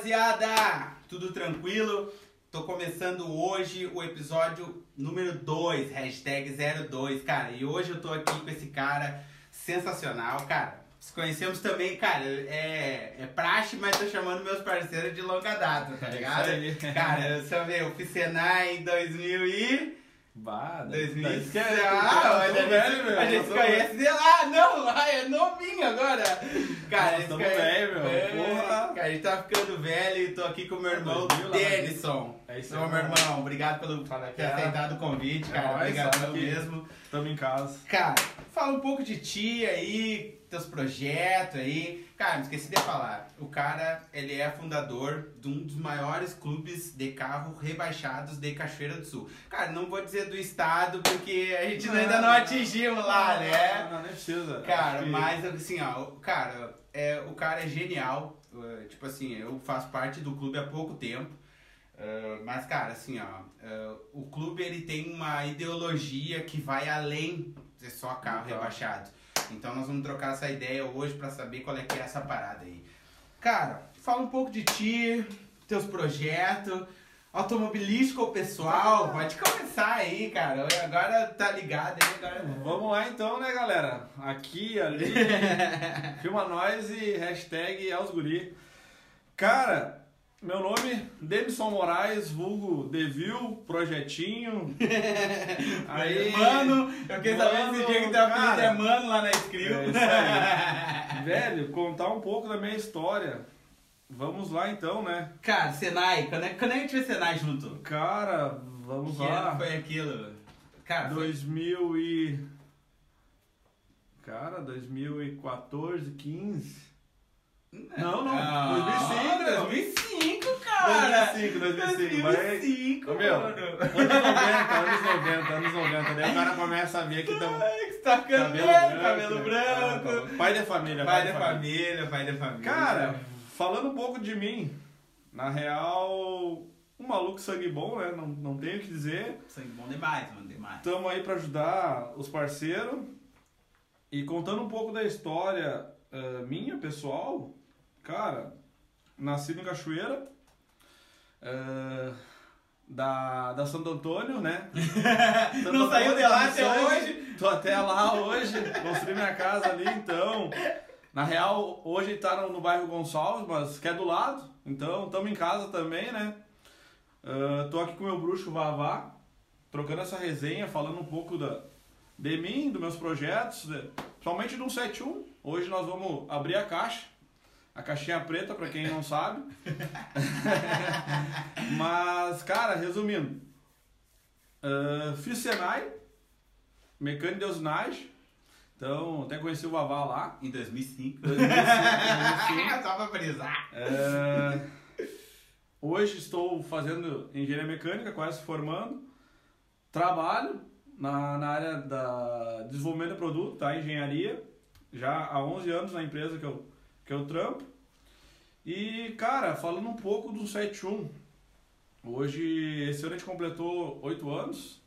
rapaziada? Tudo tranquilo? Tô começando hoje o episódio número 2, hashtag 02, cara. E hoje eu tô aqui com esse cara sensacional, cara. Nos conhecemos também, cara, é, é praxe, mas tô chamando meus parceiros de longa data, tá ligado? É isso aí. Cara, eu eu fiz Senai em 2000 e... Bah, 2000 é, Ah, olha, velho, gente, meu. a gente sou conhece de lá, não, lá é novinho agora. Cara, esse tamo cara- velho, meu, É, porra. Cara, a gente tá ficando velho e tô aqui com o meu irmão 2000 lá na Denison. É isso aí, meu irmão. irmão, obrigado pelo ter é. aceitado o convite, É cara. Obrigadão que- mesmo. Tamo em casa. Cara, fala um pouco de ti aí, teus projetos aí. Cara, não esqueci de falar. O cara, ele é fundador de um dos maiores clubes de carro rebaixados de Cachoeira do Sul. Cara, não vou dizer do estado, porque a gente ainda não atingimos lá, né? Não, nem precisa. Cara, que- mas assim, ó, cara, é, o cara é genial. é, tipo assim, eu faço parte do clube há pouco tempo. é, mas, cara, assim, ó, é, o clube ele tem uma ideologia que vai além de só carro Então. rebaixado. Então nós vamos trocar essa ideia hoje pra saber qual é que é essa parada aí. Cara, fala um pouco de ti, teus projetos, automobilístico ou pessoal, pode começar aí, cara. Agora tá ligado aí, agora. Vamos lá então, né, galera? Aqui, ali, filma nós e hashtag aos guri. Cara, meu nome, Denison Moraes, vulgo Devil, Projetinho. Aí, Mano, eu queria saber se esse dia que teu apelido é Mano lá na Skrill. É. Velho, contar um pouco da minha história. Vamos lá então, né? Cara, Senai, quando é, quando é que a gente fez Senai junto? Cara, vamos Que lá. ano foi aquilo? Cara, foi... 2000 e... Cara, 2014, 15... Não, não, 2005, meu. 2005, cara! 2005, 2005, vai- 2005, Ô, meu, mano. Anos 90, anos 90, anos 90. Daí o cara começa a ver que estão... Tá ficando velho, cabelo branco. Ah, tá. Pai de família, Pai da família, pai da família. Cara, falando um pouco de mim, na real, um maluco sangue bom, né? Não, não tenho o que dizer. sangue bom demais, mano, demais. Estamos aí para ajudar os parceiros. E contando um pouco da história eh, minha, pessoal, cara, nascido em Cachoeira, eh, da, da Santo Antônio, né? Santo Não saiu de lá até Sangue. hoje? Tô até lá hoje, construí minha casa ali, então. Na real, hoje tá no, no bairro Gonçalves, mas que é do lado, então estamos em casa também, né? Ah, tô aqui com o meu bruxo Vavá, trocando essa resenha, falando um pouco da, de mim, dos meus projetos, de, principalmente do 171. Hoje nós vamos abrir a caixa, a caixinha preta, para quem não sabe. Mas, cara, resumindo, ah, fiz Senai, mecânico de usinagem, então até conheci o Vavá lá. Em 2005. 2005. Só pra frisar. É, hoje estou fazendo engenharia mecânica, quase formando. Trabalho na, na área da desenvolvimento de produto, tá? Engenharia. Já há 11 anos na empresa que eu, que eu trampo. E, cara, falando um pouco do 71. Hoje, esse ano a gente completou 8 anos.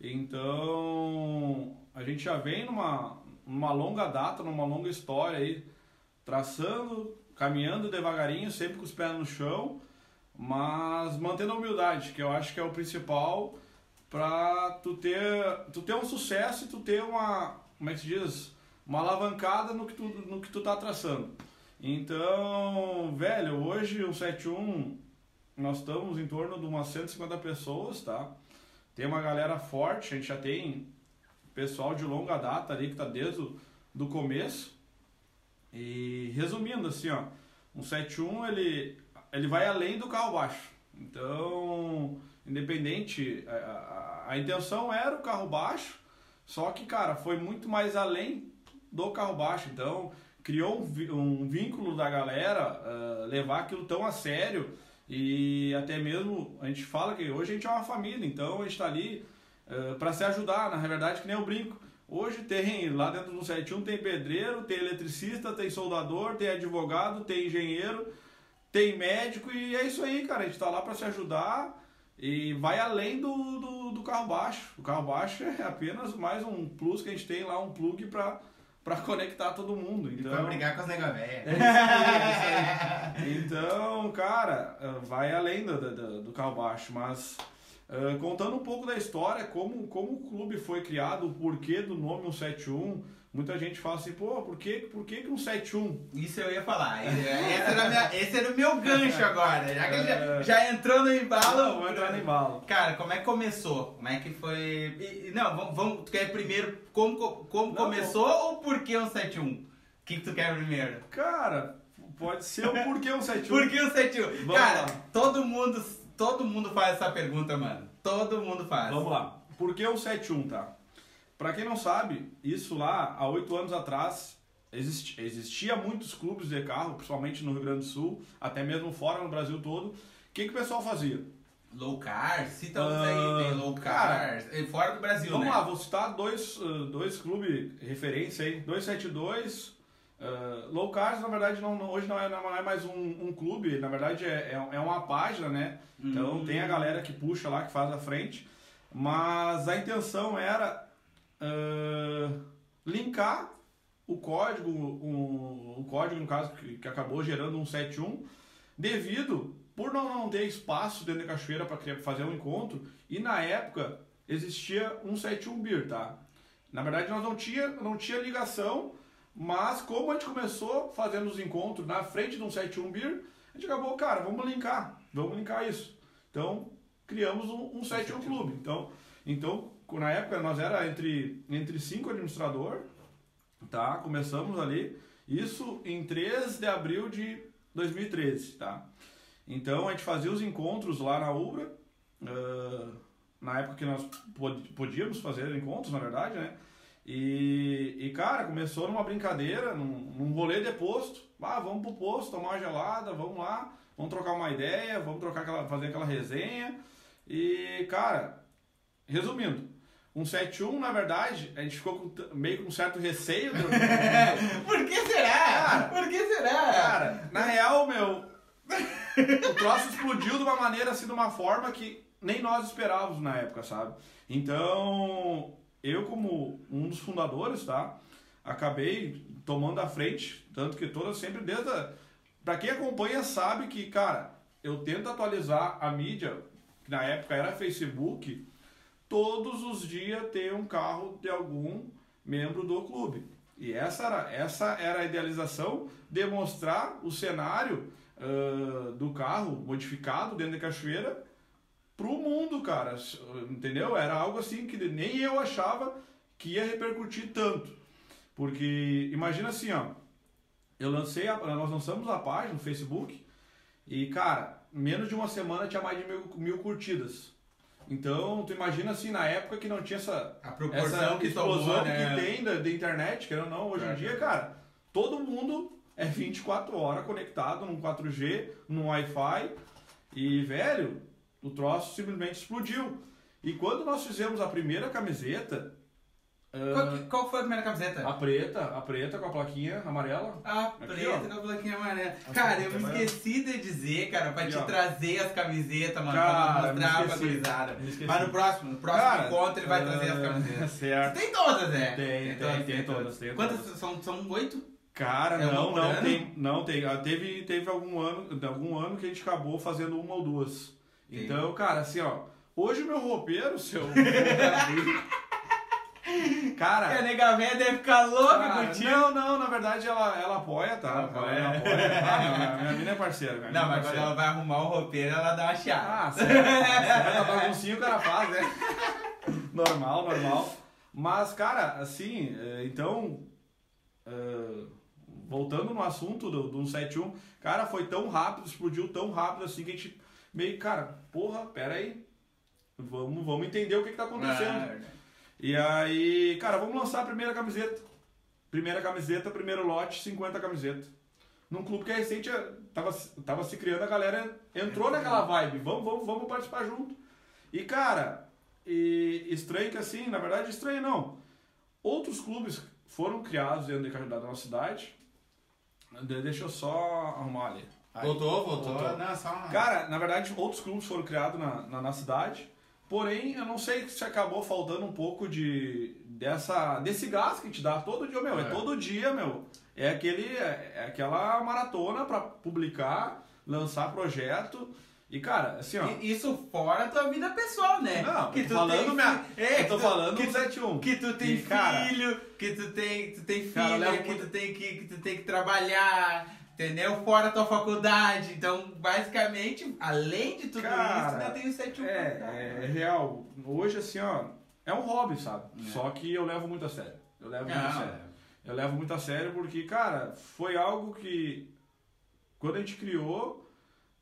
Então, a gente já vem numa, numa longa data, numa longa história aí, traçando, caminhando devagarinho, sempre com os pés no chão, mas mantendo a humildade, que eu acho que é o principal para tu ter, tu ter um sucesso e tu ter uma, como é que se diz, uma alavancada no que tu, no que tu tá traçando. Então, velho, hoje o 71 nós estamos em torno de umas 150 pessoas, tá? Tem uma galera forte, a gente já tem pessoal de longa data ali que tá desde o do começo. E resumindo assim, ó, um 71 ele ele vai além do carro baixo. Então, independente, a, a, a intenção era o carro baixo, só que, cara, foi muito mais além do carro baixo. Então, criou um, vínculo da galera ah, levar aquilo tão a sério e até mesmo a gente fala que hoje a gente é uma família, então a gente está ali para se ajudar, na verdade, que nem eu brinco. Hoje tem, lá dentro do 71 tem pedreiro, tem eletricista, tem soldador, tem advogado, tem engenheiro, tem médico e é isso aí, cara. A gente está lá para se ajudar e vai além do, do, do carro baixo. O carro baixo é apenas mais um plus que a gente tem lá, um plug para para conectar todo mundo. Então, E pra brigar com as nega véia. é isso aí, é isso aí. Então, cara, eh, vai além do, do, do carro baixo, mas eh, contando um pouco da história, como, como o clube foi criado, o porquê do nome 171, muita gente fala assim, pô, por que, por que, que 171? Isso eu ia falar. Esse era, minha- esse era o meu gancho agora. Já que ele já, É. já entrou no embalo. Vou entrar no embalo. Cara, como é que começou? Como é que foi. e- não, vamos, vamos. Tu quer primeiro como, co- como Não, começou ou por que o 71? O que, que tu quer primeiro? Cara, pode ser o porquê 171. Por que o 71? Vamos Cara, lá. todo mundo, todo mundo faz essa pergunta, mano. Todo mundo faz. Vamos lá. Por que o 71, tá? Pra quem não sabe, isso lá, há oito anos atrás, existi- existia muitos clubes de carro, principalmente no Rio Grande do Sul, até mesmo fora no Brasil todo. O que, que o pessoal fazia? Low car? Cita uns Ah, aí, tem low cara, car. Fora do Brasil, Vamos né? lá, vou citar dois, uh, dois clubes referência aí. 272. Uh, Low Cars, na verdade, não, não- hoje não é, não é mais um, um clube, na verdade é, é, é uma página, né? Então Hum. tem a galera que puxa lá, que faz a frente. Mas a intenção era uh, linkar o código, o, o código, no caso, que, que acabou gerando um 71, devido por não, não ter espaço dentro da cachoeira para fazer um encontro, e na época existia um 71 Beer, tá? Na verdade nós não tinha, não tinha ligação, mas como a gente começou fazendo os encontros na frente de um 71 Beer, a gente acabou, cara, vamos linkar, vamos linkar isso. Então criamos um, um 71 Clube. Então, então na época nós era entre, entre cinco administrador, tá? Começamos ali, isso em 3 de abril de 2013, tá? Então a gente fazia os encontros lá na Ubra, ah, na época que nós pod- podíamos fazer encontros, na verdade, né? E, e cara, começou numa brincadeira, num, num rolê de posto. Ah, vamos pro posto, tomar uma gelada, vamos lá, vamos trocar uma ideia, vamos trocar aquela, fazer aquela resenha. E, cara, resumindo, um 71, na verdade, a gente ficou com meio com um certo receio do, Por que será? Cara, Por que será? Cara, na real, meu, o troço explodiu de uma maneira assim, de uma forma que nem nós esperávamos na época, sabe? Então, eu como um dos fundadores, tá? Acabei tomando a frente, tanto que toda sempre desde a... Pra quem acompanha sabe que, cara, eu tento atualizar a mídia, que na época era Facebook, todos os dias ter um carro de algum membro do clube. E essa era, essa era a idealização, demonstrar o cenário ah, do carro modificado dentro da cachoeira pro mundo, cara. Entendeu? Era algo assim que nem eu achava que ia repercutir tanto. Porque imagina assim, ó. Eu lancei, a, nós lançamos a página no Facebook e, cara, menos de uma semana tinha mais de mil, mil curtidas. Então, tu imagina assim, na época que não tinha essa, A proporção essa que explosão tomou, né? que tem da, da internet, querendo ou não, hoje em É, dia, é. cara, todo mundo é 24 horas conectado num 4G, num Wi-Fi. E, velho, o troço simplesmente explodiu. E quando nós fizemos a primeira camiseta, Qual, que- qual foi a primeira camiseta? a preta, a preta com a plaquinha amarela, A Aqui, preta ó. com a plaquinha amarela. Cara, eu me esqueci de dizer, cara, pra Aqui, te ó. trazer as camisetas, mano, Cara, pra mostrar pra gurizada. Mas no próximo, no próximo Cara, encontro ele vai ah, trazer as camisetas. Certo. Tem todas, né? Tem, tem, tem todas, tem Quantas todas. são? São oito? Cara, É não, não ano? tem, não tem. Ah, Teve, teve algum ano, algum ano que a gente acabou fazendo uma ou duas. Então, cara, assim, ó, hoje o meu roupeiro, seu E a Cara, nega véia deve ficar louca cara, contigo. não, não, na verdade ela, ela apoia, tá? Ela apoia. Ela apoia. Ah, não, minha, minha mina é parceira, minha mina Não, é mas quando ela vai arrumar o roupeiro, ela dá uma chiada. Ah, certo. certo, a baguncinha o cara faz, né? Normal, normal. Mas, cara, assim, eh, então, eh, voltando no assunto do, do 171, cara, foi tão rápido, explodiu tão rápido assim que a gente meio, cara, porra, pera aí, vamos, vamos entender o que, que tá acontecendo. Ah, E aí, cara, vamos lançar a primeira camiseta. Primeira camiseta, primeiro lote, 50 camisetas. Num clube que é recente tava, tava se criando, a galera entrou naquela vibe. Vamos, vamos, vamos participar junto. E, cara, e estranho que assim, na verdade, estranho não. Outros clubes foram criados dentro de Cajudá da nossa cidade. De- Deixa eu só arrumar ali. Aí. Voltou, voltou. Voltou. Não, uma... Cara, na verdade, outros clubes foram criados na, na, na cidade. Porém, eu não sei se acabou faltando um pouco de dessa desse gás que te dá todo dia, meu. É, é todo dia, meu. É aquele é, aquela maratona para publicar, lançar projeto. E, cara, assim, ó. Isso fora a tua vida pessoal, né? Não, que tu falando tem, minha. É, eu tô tu, falando que, do 71. Que tu tem e, cara, filho, que tu tem, tu tem Cara, filha, que muito- tu tem que, que tu tem que trabalhar, entendeu? Fora a tua faculdade. Então, basicamente, além de tudo Cara, isso, ainda tem o 71 pra cuidar. É, é real. Hoje, assim, ó, é um hobby, sabe? É. Só que eu levo muito a sério. Eu levo muito a Não, sério. Eu levo muito a sério porque, cara, foi algo que quando a gente criou,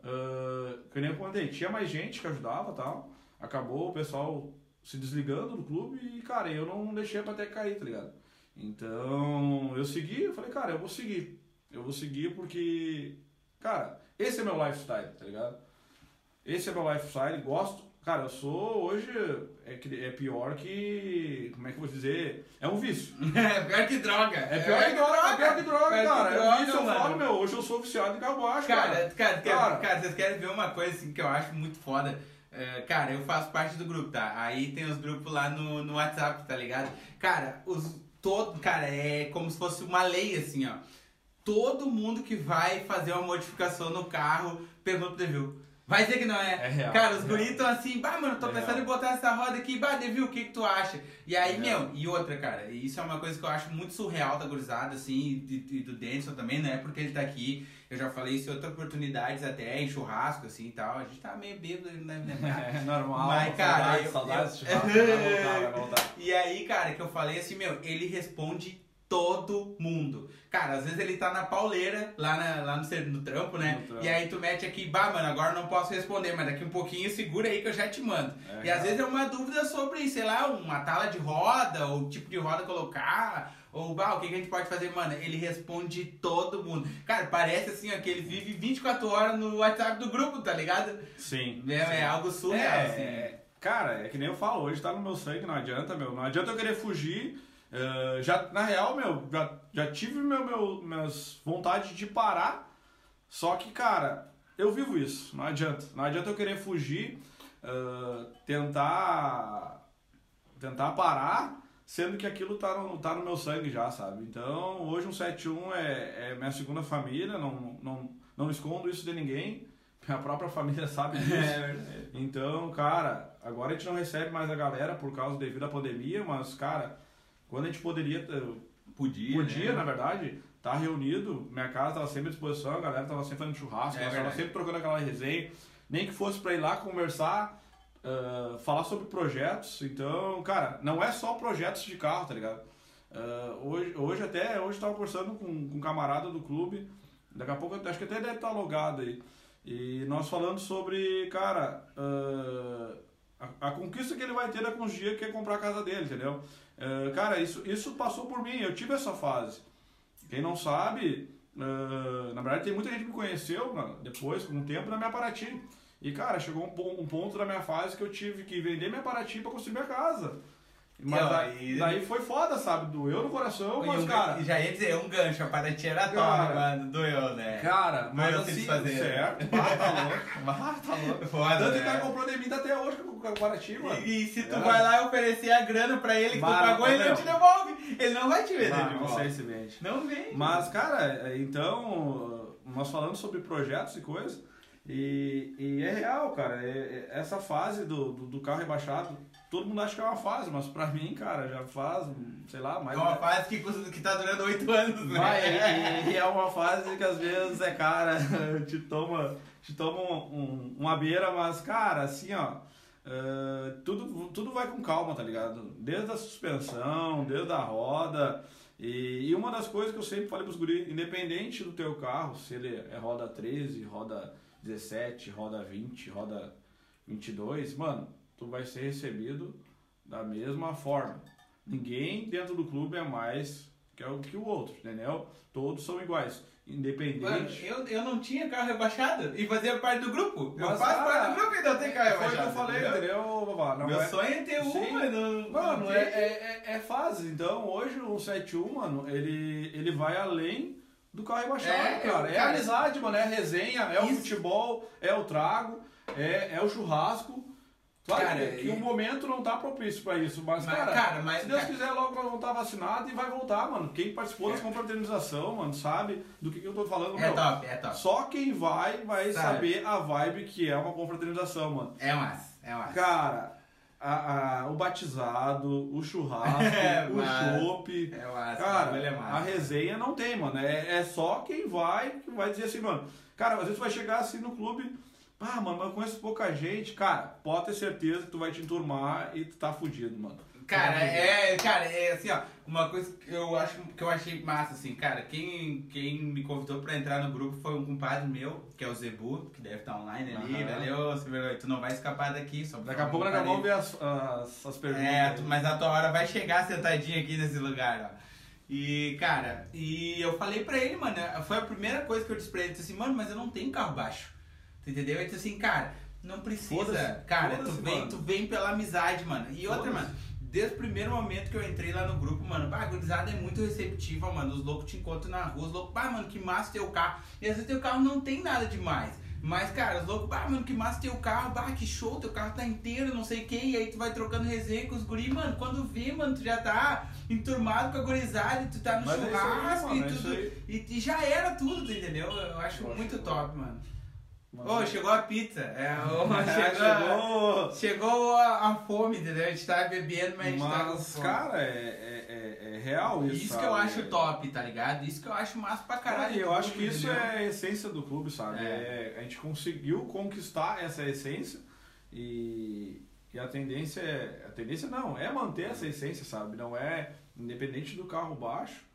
uh, que nem eu contei, tinha mais gente que ajudava tal. Acabou o pessoal se desligando do clube e, cara, eu não deixei pra até cair, tá ligado? Então, eu segui, eu falei, cara, eu vou seguir. Eu vou seguir porque, cara, esse é meu lifestyle, tá ligado? Esse é meu lifestyle, gosto. Cara, eu sou hoje. É, é pior que. Como é que eu vou dizer? É um vício. É pior que droga. É pior que droga, é pior que droga, Pior que cara. é um droga, vício, eu falo, meu. Hoje eu sou viciado em carboacho, Cara, cara. cara, cara, Cara. cara, vocês querem ver uma coisa assim que eu acho muito foda? É, cara, eu faço parte do grupo, tá? Aí tem os grupos lá no, no WhatsApp, tá ligado? Cara, os todo, cara, é como se fosse uma lei assim, ó. Todo mundo que vai fazer uma modificação no carro pergunta pro Devil. Vai dizer que não é. É real, Cara, os é guris estão assim, bah, mano, tô É pensando real. em botar essa roda aqui, bah, Devil, o que que tu acha? E aí, É meu, e outra, cara, isso é uma coisa que eu acho muito surreal da gurizada, assim, e, do Denison também, não é porque ele tá aqui, eu já falei isso em outras oportunidades até, em churrasco, assim, e tal, a gente tá meio bêbado, ele não deve lembrar. É normal. Mas, cara, eu- saudades, eu- saudades, churrasco, vai voltar, vai voltar. E aí, cara, que eu falei assim, meu, ele responde todo mundo. Cara, às vezes ele tá na pauleira, lá, na, lá no, no trampo, né? No trampo. E aí tu mete aqui, bah, mano, agora não posso responder, mas daqui um pouquinho segura aí que eu já te mando. É, e às vezes é uma dúvida sobre, sei lá, uma tala de roda, ou tipo de roda colocar, ou bah, o que, que a gente pode fazer, mano? Ele responde todo mundo. Cara, parece assim, ó, que ele vive 24 horas no WhatsApp do grupo, tá ligado? Sim. É, sim. é algo surreal, É, assim. é, cara, é que nem eu falo, hoje tá no meu sangue, não adianta, meu. Não adianta eu querer fugir. Eh, já, na real, meu, já, já tive meu, meu, minhas vontades de parar. Só que, cara, eu vivo isso. Não adianta. Não adianta eu querer fugir, eh, tentar. tentar parar, sendo que aquilo tá no, tá no meu sangue já, sabe? Então, hoje um 71 é, é minha segunda família, não, não, não escondo isso de ninguém. Minha própria família sabe disso. É. Então, cara, agora a gente não recebe mais a galera por causa devido à pandemia, mas, cara, quando a gente poderia, eh, Podia, podia, né? na verdade, tá reunido, minha casa tava sempre à disposição, a galera tava sempre fazendo churrasco, É nós tava verdade. sempre trocando aquela resenha, nem que fosse pra ir lá conversar, ah, falar sobre projetos. Então, cara, não é só projetos de carro, tá ligado? Ah, hoje, hoje até, hoje eu tava conversando com, com um camarada do clube, daqui a pouco, acho que até deve estar logado aí. E nós falando sobre, cara, ah, a, a conquista que ele vai ter daqui uns dias que é comprar a casa dele, entendeu? Ah, cara, isso, isso passou por mim, eu tive essa fase. Quem não sabe, ah, na verdade tem muita gente que me conheceu né, depois, com o tempo, na minha Paraty. E, cara, chegou um, um ponto da minha fase que eu tive que vender minha Paraty pra construir minha casa. Mas ó, daí, e- daí foi foda, sabe? Doeu no coração, mas, um, cara... e já ia dizer, um gancho, a era top, Cara, mano, doeu, né? Cara, mas eu assim, fazer. certo, ah, tá louco, ah, tá louco. Foda, Tanto que né? o cara comprou de mim tá até hoje com o Paraty, mano. E, e se tu É. vai lá e oferecer a grana pra ele que tu Bah, pagou, ele não te devolve. Ele não vai te vender Ah, de não volta. sei se vende. Não vem. Mas, cara, é, então, nós falando sobre projetos e coisas, e, e é real, cara, é- é- essa fase do, do, do carro rebaixado, todo mundo acha que é uma fase, mas pra mim, cara, já faz, sei lá, É mais... uma fase que, que tá durando oito anos, né? Vai, e, e é uma fase que às vezes é cara, te toma, te toma um- um- uma beira, mas cara, assim ó, eh, tudo, tudo vai com calma, tá ligado? Desde a suspensão, desde a roda. E, e uma das coisas que eu sempre falei pros guris, independente do teu carro, se ele é roda 13, roda 17, roda 20, roda 22, mano, tu vai ser recebido da mesma forma. Ninguém dentro do clube é mais que, é o, que o outro, entendeu? Todos são iguais. Mano, Independente. eu, eu não tinha carro rebaixado e fazia parte do grupo. eu Mas, faço cara, parte do grupo e não tenho carro Foi o rebaixado. que eu falei, entendeu? Vavá? Meu é- sonho é ter Sim. uma, não. Mano, não é, tem. é, é, é fase. Então, hoje o 71, mano, ele, ele vai além do carro rebaixado, É, cara. eu- É a cara, amizade, mano. É a resenha, é o isso- futebol, é o trago, é, é o churrasco. Claro Cara, que, e- o momento não tá propício pra isso, mas, Mas, cara, cara, mas- se Deus cara- quiser, logo nós vamos estar vacinados e vai voltar, mano. Quem participou É. das confraternização, mano, sabe do que, que eu tô falando, É meu. top, é top. Só quem vai, vai Sabe. saber a vibe que é uma confraternização, mano. É massa, é massa. Cara, a- a- o batizado, o churrasco, É, o massa. chopp. É massa, Cara, é a massa. resenha não tem, mano. É, é só quem vai que vai dizer assim, mano. Cara, às vezes vai chegar assim no clube, ah, mano, mas eu conheço pouca gente. Cara, pode ter certeza que tu vai te enturmar e tu tá fudido, mano. Cara, Tá é, cara, é assim, ó, uma coisa que eu acho que eu achei massa, assim, cara, quem, quem me convidou pra entrar no grupo foi um compadre meu, que é o Zebu, que deve estar online ali, Aham. valeu, sem vergonha, tu não vai escapar daqui, só Daqui a pouco nós vamos ver as, as, as perguntas. É, tu- mas a tua hora vai chegar sentadinho aqui nesse lugar, ó. E, cara, e eu falei pra ele, mano, foi a primeira coisa que eu disse pra ele, eu disse assim, mano, mas eu não tenho carro baixo. Tu entendeu? Ele disse assim, cara, não precisa. Cara, tu vem, mano. tu vem pela amizade, mano. E outra, mano, desde o primeiro momento que eu entrei lá no grupo, mano, bah, a gurizada é muito receptiva, mano. Os loucos te encontram na rua, os loucos, bah, mano, que massa teu carro. E às vezes teu carro não tem nada demais. Mas, cara, os loucos, bah, mano, que massa teu carro, bah, que show, teu carro tá inteiro, não sei o que, e aí tu vai trocando resenha com os guris, mano, quando vê, mano, tu já tá enturmado com a gurizada, e tu tá no Mas é isso aí, churrasco mano, e é tudo, aí. e, e já era tudo, tu entendeu? Eu acho Eu acho muito top. Mano, Ô, chegou a pizza, é, Ah, chegou, chegou. chegou a, a fome, entendeu? A gente tá bebendo, mas a gente tá com Mas, fome. cara, é, é, é, é real isso. Isso que eu sabe? acho top, tá ligado? Isso que eu acho massa pra Cara, caralho. eu acho que clube, isso entendeu? é a essência do clube, sabe? É. É, a gente conseguiu conquistar essa essência e, e a tendência é. A tendência não, é manter essa essência, sabe? Não é, independente do carro baixo,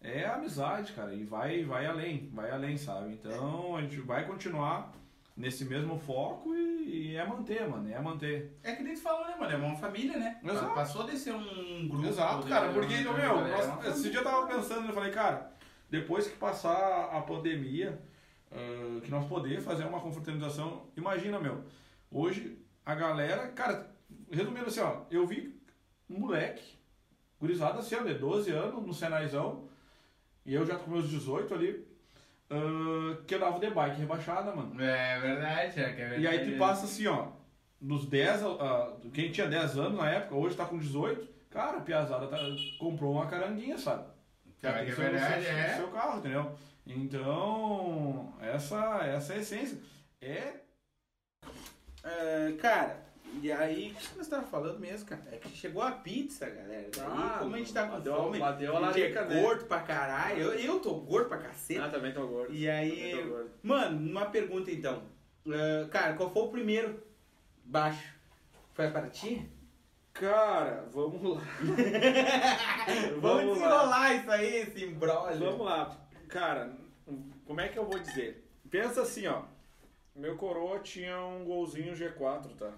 é amizade, cara. E vai, vai além, vai além, sabe? Então a gente vai continuar nesse mesmo foco e, e é manter, mano, é manter. É que nem tu falou, né, mano? É uma família, né? Exato. Passou de ser um grupo. Exato, de- cara, porque, meu, é nossa, uma família. esse dia eu tava pensando, eu falei, cara, depois que passar a pandemia, ah, que nós poder fazer uma confraternização, imagina, meu, hoje a galera, cara, resumindo assim, ó, eu vi um moleque, gurizada assim, ó, de 12 anos, no Senaizão, e eu já com meus 18 ali, ah, que andava de bike rebaixada, mano. É verdade, é que é verdade. E aí tu passa assim, ó, dos 10, ah, quem tinha 10 anos na época, hoje tá com 18, cara, a piazada tá, comprou uma caranguinha, sabe? Já que tem é seu, verdade, seu, é. seu carro, entendeu? Então, essa, essa é a essência. É Ah, cara, e aí, o que nós tava falando mesmo, cara? É que chegou a pizza, galera. Ah, como a gente tá com fome, bateu a é larica, né? gordo pra caralho. Eu, eu tô gordo pra cacete. Ah, também tô gordo. E aí, gordo. mano, uma pergunta então. Ah, cara, qual foi o primeiro baixo? Foi para ti? Cara, vamos lá. Vamos Vamos lá. desenrolar isso aí, esse embrolho. Vamos lá. Cara, como é que eu vou dizer? Pensa assim, ó. Meu coroa tinha um golzinho G4, tá?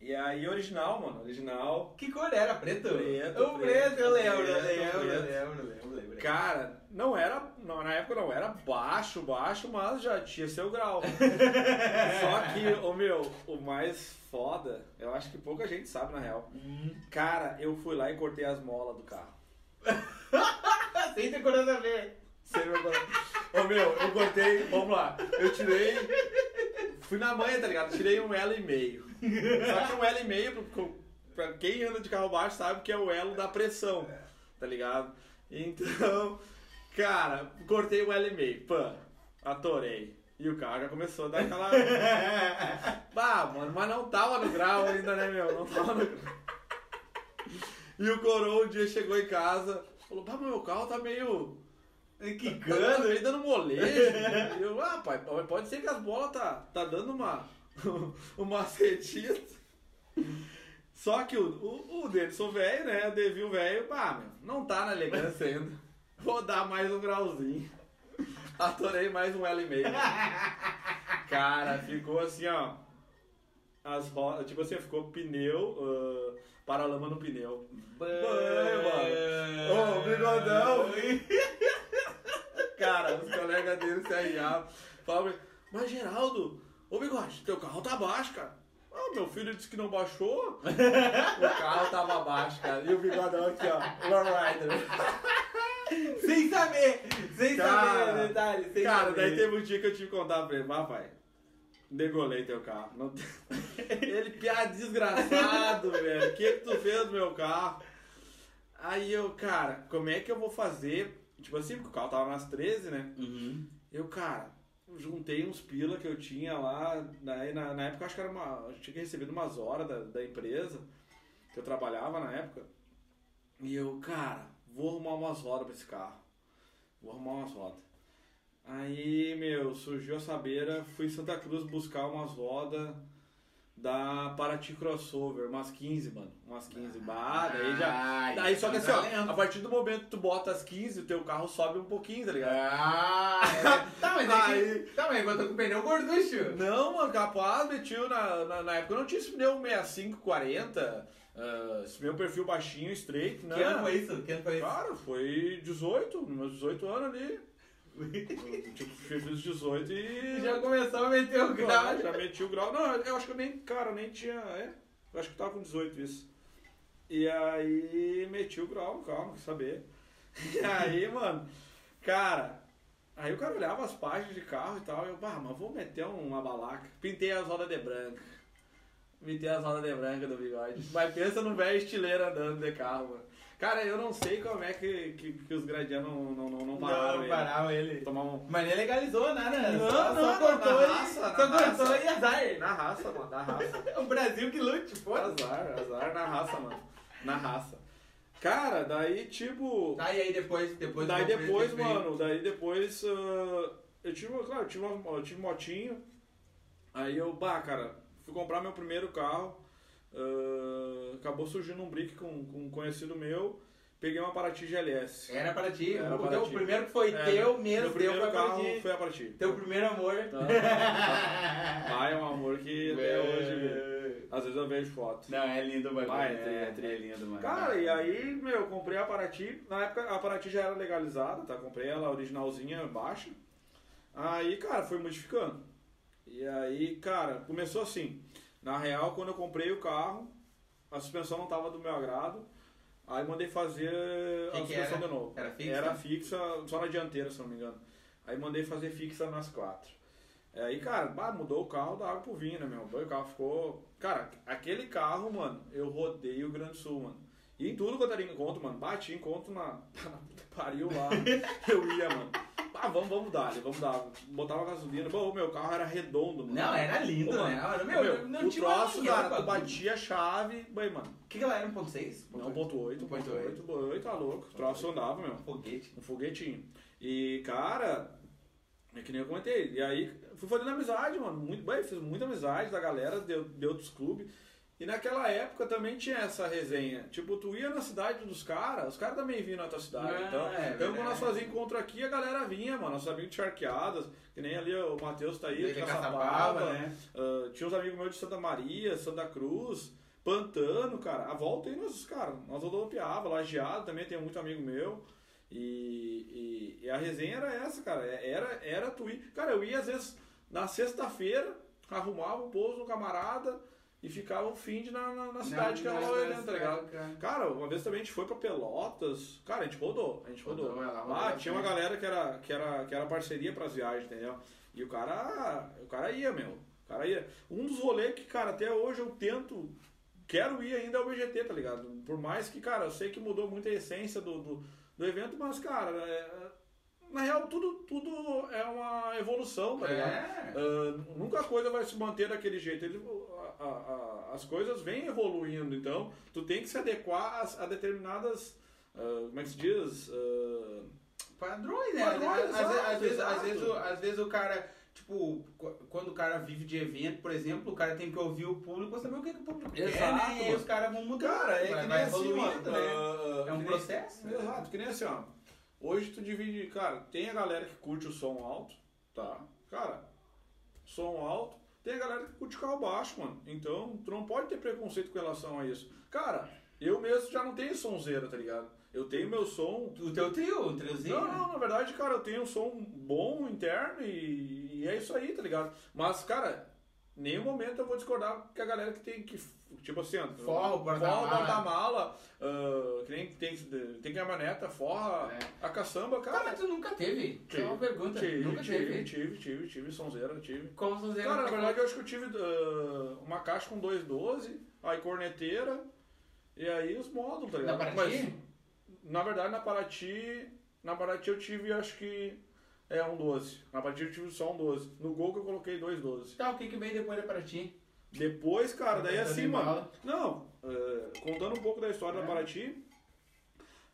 E aí, original, mano. Original. Que cor era? Preto? Preto, O preto, preto, eu lembro, eu preto, lembro, preto. lembro, lembro, lembro. Cara, não era. Não, na época não era baixo, baixo, mas já tinha seu grau. Só que, o meu, o mais foda, eu acho que pouca gente sabe na real. Hum. Cara, eu fui lá e cortei as molas do carro. Sem ter coragem a ver. Sem vergonha. Ô meu, eu cortei, vamos lá. Eu tirei. Fui na manha, tá ligado? Tirei um elo e meio. Só que um elo e meio, pra- quem anda de carro baixo sabe que é o elo da pressão, tá ligado? Então, cara, cortei um elo e meio, pã, atorei. E o carro já começou a dar aquela. Bah, mano, mas não tava no grau ainda, né, meu? Não tava no grau. E o coroa um dia chegou em casa, falou, bah, meu carro tá meio. Cano. meio dando molejo. Eu, ah, pai, pode ser que as bolas tá, tá dando uma. uma cedida. Só que o, o, o Denison velho, né? O Devil velho, pá, meu, não tá na elegância ainda. Vou dar mais um grauzinho. Atorei mais um L e meio. Cara, ficou assim, ó. As rodas, tipo assim, ficou pneu, ah, paralama no pneu. Ô, bigodão. Cara, os colegas dele se arriavam. Falavam, mas Geraldo, ô bigode, teu carro tá baixo, cara. Ah, meu filho disse que não baixou. o carro tava baixo, cara. E o bigodão aqui, ó. Lowrider. Sem saber, sem Cara, saber detalhe, sem Cara, saber. daí teve um dia que eu tive que contar pra ele, vai, vai. Degolei teu carro. Não... Ele, piada desgraçado, velho. O que que tu fez no meu carro? Aí eu, cara, como é que eu vou fazer? Tipo assim, porque o carro tava nas 13, né? Uhum. Eu, cara, juntei uns pila que eu tinha lá. Daí, na, na época, eu acho que era uma. Eu tinha recebido umas horas da, da empresa que eu trabalhava na época. E eu, cara, vou arrumar umas rodas pra esse carro. Vou arrumar umas rodas. Aí, meu, surgiu a sabeira, fui em Santa Cruz buscar umas rodas da Paraty Crossover, umas 15, mano. Umas 15. Bah, daí já. Ai, Daí só que assim, ó, valendo. a partir do momento que tu bota as 15, o teu carro sobe um pouquinho, tá ligado? Ah, é. Tá, mas é Aí- que... Tá, mas eu tô com o pneu gorducho. Não, mano, capaz, meu tio, na, na, na época eu não tinha esse pneu 65, 40, uh, esse meu perfil baixinho, straight, né? Que ano foi isso? Que ano foi isso? Cara, foi 18, nos meus 18 anos ali. Eu, tipo, fiz os 18 e. Já começou a meter o grau. Já meti o grau. Não, eu acho que eu nem, cara, nem tinha. É, eu acho que tava com 18 isso. E aí meti o grau não quis saber. E aí, mano, cara, aí o cara olhava as páginas de carro e tal, e eu, bah, mas vou meter uma balaca. Pintei as rodas de branca. Pintei as rodas de branca do bigode. Mas pensa num velho estileiro andando de carro, mano. Cara, eu não sei como é que, que, que os gradianos não, não, não, não pararam. Não, ele. parava ele. Tomar um. Mas nem legalizou nada. Não, só, não, só cortou na raça, na só cortou raça. e azar. Na raça, mano, na raça. O Brasil que lute, pô. Azar, azar na raça, mano. Na raça. Cara, daí tipo. Tá, e aí depois, depois daí depois, mano, daí depois. ah, eu tive, claro, eu tive, uma, eu tive motinho. Aí eu, bah, cara, fui comprar meu primeiro carro. Ah, acabou surgindo um brick com, com um conhecido meu. Peguei uma Paraty GLS. Era para ti. Era o para teu primeiro que foi É, teu mesmo, teu primeiro para carro ti. foi a Paraty. Teu primeiro amor. Ah, é um amor que até hoje. Às vezes eu vejo foto. Não, é lindo o bagulho. É é, é lindo, mano. Cara, e aí, meu, eu comprei a Paraty. Na época a Paraty já era legalizada, tá? Comprei ela originalzinha, baixa. Aí, cara, foi modificando. E aí, cara, começou assim. Na real, quando eu comprei o carro, a suspensão não tava do meu agrado. Aí mandei fazer Que a que suspensão era? de novo. Era fixa? Era fixa, só na dianteira, se não me engano. Aí mandei fazer fixa nas quatro. Aí, cara, bah, mudou o carro da água pro vinho, né, meu? O carro ficou. Cara, aquele carro, mano, eu rodei o Grande Sul, mano. E em tudo quanto era encontro, mano, bati encontro na, na puta pariu lá. eu ia, mano. Ah, vamos, vamos dar, vamos dar. Botava gasolina. Bom, meu carro era redondo, mano. Não, era lindo, Ô, né? mano, Meu, meu, não o tinha troço, cara, tu batia a chave, bem, mano. O que que ela era? 1.6? Não, 1.8, 1.8. 1.8, tá louco. O troço andava, meu. Foguete. Um foguetinho. E, cara, é que nem eu comentei. E aí, fui fazendo amizade, mano. Muito bem, fiz muita amizade da galera de, de outros clubes. E naquela época também tinha essa resenha. Tipo, tu ia na cidade dos caras, os caras também vinham na tua cidade. Ah, então, é então quando nós fazíamos encontro aqui, a galera vinha, mano. Nossos amigos de charqueadas, que nem ali o Matheus tá aí, de Caçapava, Caçapava. né? Ah, tinha uns amigos meus de Santa Maria, Santa Cruz, Pantano, cara. A volta aí nós, cara, nós rodopiava, lajeado também, tem muito amigo meu. E, e, e a resenha era essa, cara. É, Era, era tu ir. Cara, eu ia às vezes na sexta-feira, arrumava um pouso no camarada e ficava o fim de na, na, na cidade que era lá o evento, tá ligado? Cara, uma vez também a gente foi pra Pelotas. Cara, a gente rodou, a gente rodou. Rodou, ela rodou ah, tinha uma bastante. galera que era, que, era, que era parceria pras viagens, entendeu? E o cara. O cara ia, meu. O cara ia. Um dos rolês que, cara, até hoje eu tento. Quero ir ainda é o BGT, tá ligado? Por mais que, cara, eu sei que mudou muito a essência do, do, do evento, mas, cara, é- na real, tudo, tudo é uma evolução, tá ligado? É. Ah, nunca a coisa vai se manter daquele jeito. Ele, a- a- a- as coisas vêm evoluindo, então tu tem que se adequar a, a determinadas. ah, como é que se diz? Ah, Padrões, né? Padrões, às, exato, às, vezes, às, vezes, o- às vezes o cara, tipo, qu- quando o cara vive de evento, por exemplo, o cara tem que ouvir o público pra saber o que, que o público quer, Exato, né? E aí os caras vão mudando. cara, é vai, que nem assim, mano. né? É um processo? Exato, que nem assim, ó. Hoje tu divide, cara, tem a galera que curte o som alto, tá? Cara, som alto. Tem a galera que curte carro baixo, mano. Então, tu não pode ter preconceito com relação a isso. Cara, eu mesmo já não tenho sonzeira, tá ligado? Eu tenho meu som O teu trio, um triozinho. Não, não, na verdade, cara, eu tenho um som bom interno e, e é isso aí, tá ligado? Mas, cara, nenhum momento eu vou discordar que a galera que tem que, tipo assim, Forra o forra porta-mala. o porta-mala, ah, que nem tem, tem caminhoneta, forra É. a caçamba, Tá, cara. mas tu nunca teve. É uma pergunta. Tive, nunca tive, teve. tive, tive, tive, sonzeira, tive. Como fazer Cara, na verdade eu acho que eu tive ah, uma caixa com 212, aí corneteira, e aí os módulos, tá Na ligado? Paraty? Mas, na verdade, na Paraty, na Paraty eu tive, acho que, é um 12. Na Paraty eu tive só um 12. No Gol que eu coloquei dois 12. Tá, o que que veio depois da Paraty? Depois, cara, daí Tentando assim, ir mano. Não, é, contando um pouco da história É. da Paraty,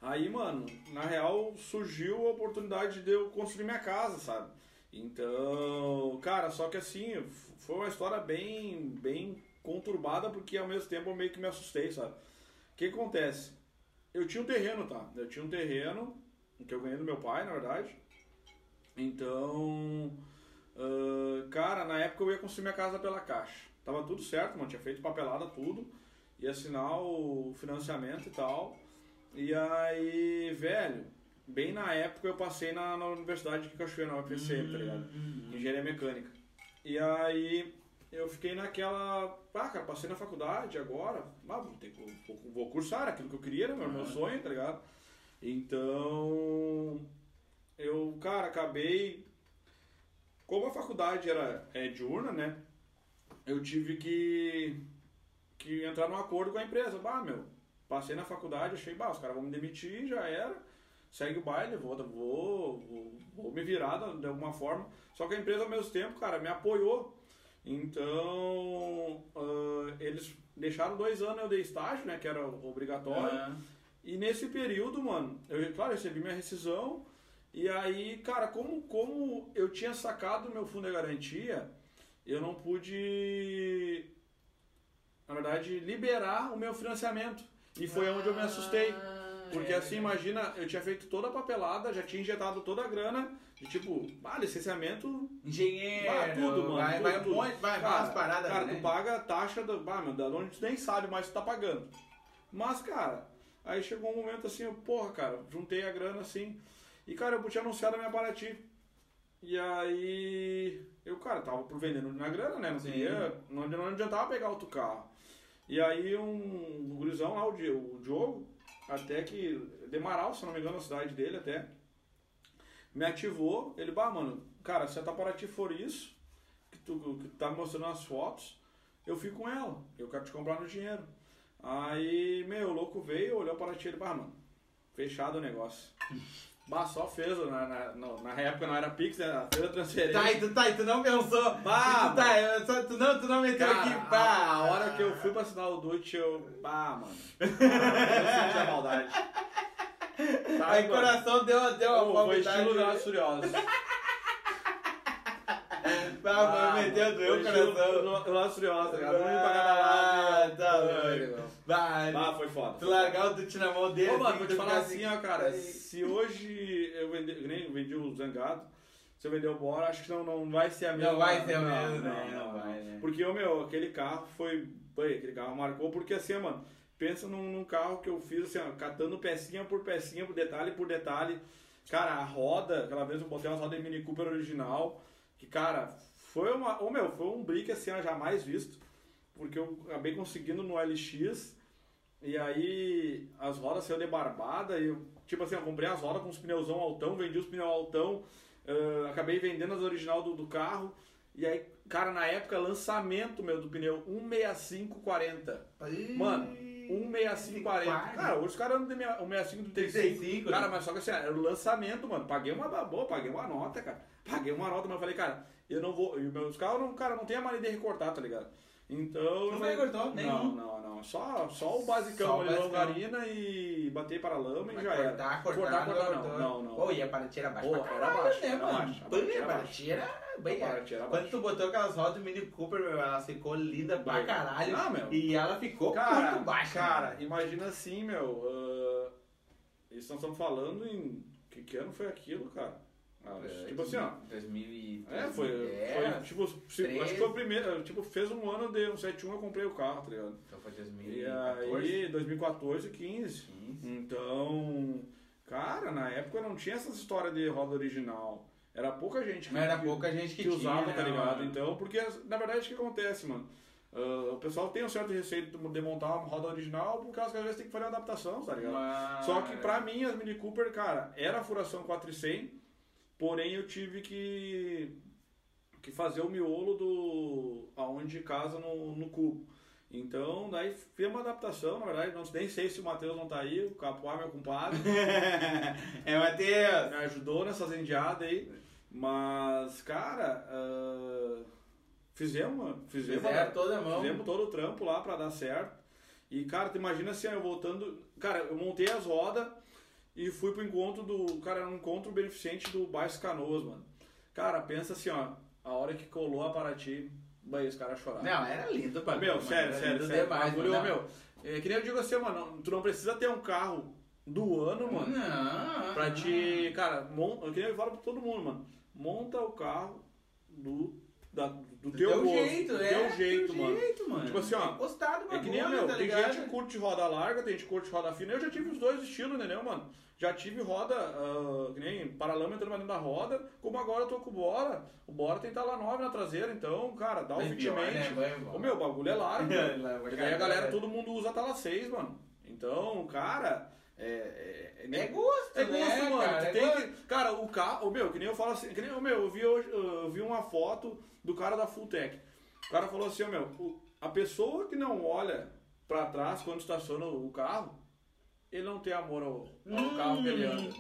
aí, mano, na real surgiu a oportunidade de eu construir minha casa, sabe? Então, cara, só que assim, foi uma história bem, bem conturbada, porque ao mesmo tempo eu meio que me assustei, sabe? O que acontece? Eu tinha um terreno, tá? Eu tinha um terreno, que eu ganhei do meu pai, na verdade. Então, ah, cara, na época eu ia construir minha casa pela Caixa. Tava tudo certo, mano, tinha feito papelada, tudo. Ia assinar o financiamento e tal. E aí, velho, bem na época eu passei na, na Universidade de Cachoeira, na UFSM, tá ligado? Hum, Engenharia mecânica. E aí eu fiquei naquela. Ah, cara, passei na faculdade agora. Ah, vou, ter vou, vou cursar aquilo que eu queria, né? Meu, meu sonho, tá ligado? Então. Eu, cara, acabei. Como a faculdade era é, diurna, né? Eu tive que. que entrar num acordo com a empresa. Bah, meu, passei na faculdade, achei, bah, os caras vão me demitir, já era segue o baile, vou, vou, vou, vou me virar de alguma forma. Só que a empresa, ao mesmo tempo, cara, me apoiou. Então, ah, eles deixaram dois anos eu dei estágio, né, que era obrigatório. Ah, E nesse período, mano, eu, claro, recebi minha rescisão. E aí, cara, como, como eu tinha sacado meu fundo de garantia, eu não pude, na verdade, liberar o meu financiamento. E foi onde eu me assustei. Porque é. assim, imagina, eu tinha feito toda a papelada, já tinha injetado toda a grana, de tipo, ah, licenciamento, Engenheiro, Vai tudo, mano, Vai, tudo, vai um tudo. monte, vai, vai cara, umas paradas, cara, né? tu paga a taxa do, bah, meu, da onde tu nem sabe, mas tu tá pagando. Mas, cara, aí chegou um momento assim, eu, porra, cara, juntei a grana assim, e cara, eu tinha anunciado a minha Paraty. E aí, eu, cara, tava vendendo na grana, né? Não, Sim. queria, não, não adiantava pegar outro carro. E aí, um, gurizão lá, o, Di- o Diogo, até que, Demarau, se não me engano, a cidade dele até, me ativou. Ele, bah, mano, cara, se a tua Paraty for isso, que tu, que tu tá me mostrando as fotos, eu fico com ela. Eu quero te comprar no dinheiro. Aí, meu, o louco veio, olhou para a Paraty e ele, bah, mano, fechado o negócio. Bah, só fez, na, na, na, época não era Pix, né? Fez a transferência. Tá, e tu, tá, e tu não pensou. Bah, tu, tá, eu só, tu, não, tu não meteu Cara, aqui, a, pá. a hora que eu fui pra assinar o Dutch, eu. Bah, mano. Ah, eu senti a maldade. Sabe, Aí o coração deu, deu uma Ô, Foi estilo Velozes e Furiosos. Bah, mas meteu, doeu o coração. E tá ligado? Um indo pra cada lado. Ah, tá Ai, louco. Bah, foi foda. tu largar o Dutch na mão dele. Ô, mano, assim, vou te falar ficar assim, ó, cara. Se hoje eu que nem vendi o Zangado, se eu vender o Bora, acho que não, não vai ser a mesma. Não vai ser o mesmo, né? Não vai, né? Porque, ô, meu, aquele carro foi. Bem, aquele carro marcou, porque assim, mano, pensa num, num carro que eu fiz assim, ó, catando pecinha por pecinha, por detalhe por detalhe. Cara, a roda, aquela vez eu botei uma roda em Mini Cooper original, que, cara, foi uma. Ô, meu, foi um brick assim, ó, jamais visto. Porque eu acabei conseguindo no LX. E aí as rodas saiu de barbada e eu, tipo assim, eu comprei as rodas com os pneuzão altão, vendi os pneus altão, eh, acabei vendendo as original do, do carro. E aí, cara, na época, lançamento meu do pneu 16540. Mano, 16540. Cara, hoje os caras andam de meia- 165 35. 35, Cara, né? mas só que assim, era o lançamento, mano. Paguei uma boa, paguei uma nota, cara. Paguei uma nota, mas eu falei, cara, eu não vou. E meus carros, não, cara, não tem a mania de recortar, tá ligado? Então. Não eu vai falei, recortar? Não, Nenhum. não, não. Só, só o basicão Só o ali, basicão. longarina e bater para a lama e Mas já era. cortar, cortar, cortar, cortar, cortou. não. Não, não. Pô, e a Paraty era baixa Pô, pra era baixo, né, era mano? baixo, a Pô, Paraty a era Paraty era bem... A Paraty era Quando tu botou aquelas rodas do Mini Cooper, meu, ela ficou linda pra caralho. Ah, meu. E ela ficou Cara, muito baixa. cara, mano. imagina assim, meu. ah, isso nós estamos falando em. Que, que ano foi aquilo, cara? Ah, É, tipo assim, ó. 2000 e... É, foi, 2010. Foi tipo, se- acho que foi o primeiro, tipo, fez um ano de um 71 eu comprei o carro, tá ligado? Então foi E 2014. aí, 2014, 15. 15. Então, cara, na época não tinha essa história de roda original. Era pouca gente que, era pouca gente que, que usava, tinha, tá né, ligado? Então, porque na verdade o que acontece, mano? Ah, o pessoal tem um certo receio de de montar uma roda original por causa que às vezes tem que fazer uma adaptação, tá ligado? Mas- Só que pra mim, as Mini Cooper, cara, era a furação 400, porém eu tive que, que fazer o miolo do aonde casa no, no cubo. Então, daí fiz uma adaptação, na verdade, não, nem sei se o Matheus não tá aí, o Capoá, meu compadre, é, Matheus. me ajudou nessas endiadas aí. Mas, cara, ah, fizemos, fizemos, Fizeram toda mão. fizemos todo o trampo lá pra dar certo. E, cara, tu imagina assim, eu voltando. Cara, eu montei as rodas e fui pro encontro do. Cara, era um encontro beneficente do Baixo Canoas, mano. Cara, pensa assim, ó, a hora que colou a Paraty, bem, os caras choraram. Não, era lindo, pô. Meu, sério, sério, sério. demais, Bagulho, meu, é, que nem eu digo assim, mano, tu não precisa ter um carro do ano, mano. Não. Pra te. Cara, eu queria falar pra todo mundo, mano. Monta o carro do, da, do, Do teu, teu gosto, jeito, do é. teu jeito, mano. jeito, mano. Tipo assim, ó, Gostado do É que nem, bagulho, meu, tá tem ligado? gente que curte roda larga, tem gente que curte roda fina. Eu já tive os dois estilos, entendeu, mano? Já tive roda, ah, que nem paralama entrando dentro da roda, como agora eu tô com o Bora. O Bora tem estar lá 9 na traseira, então, cara, dá o fitment. né? O meu, bagulho é largo. E daí a galera, todo mundo usa tala 6, mano. Então, cara, é. É, É gosto, é gosto, né, mano. cara? É tem que, cara, o carro, o meu, que nem eu falo assim, que nem, o meu, eu vi hoje, eu vi uma foto do cara da Full Tech. O cara falou assim, ó, meu, a pessoa que não olha pra trás quando estaciona o carro, ele não tem amor ao, ao carro que ele anda.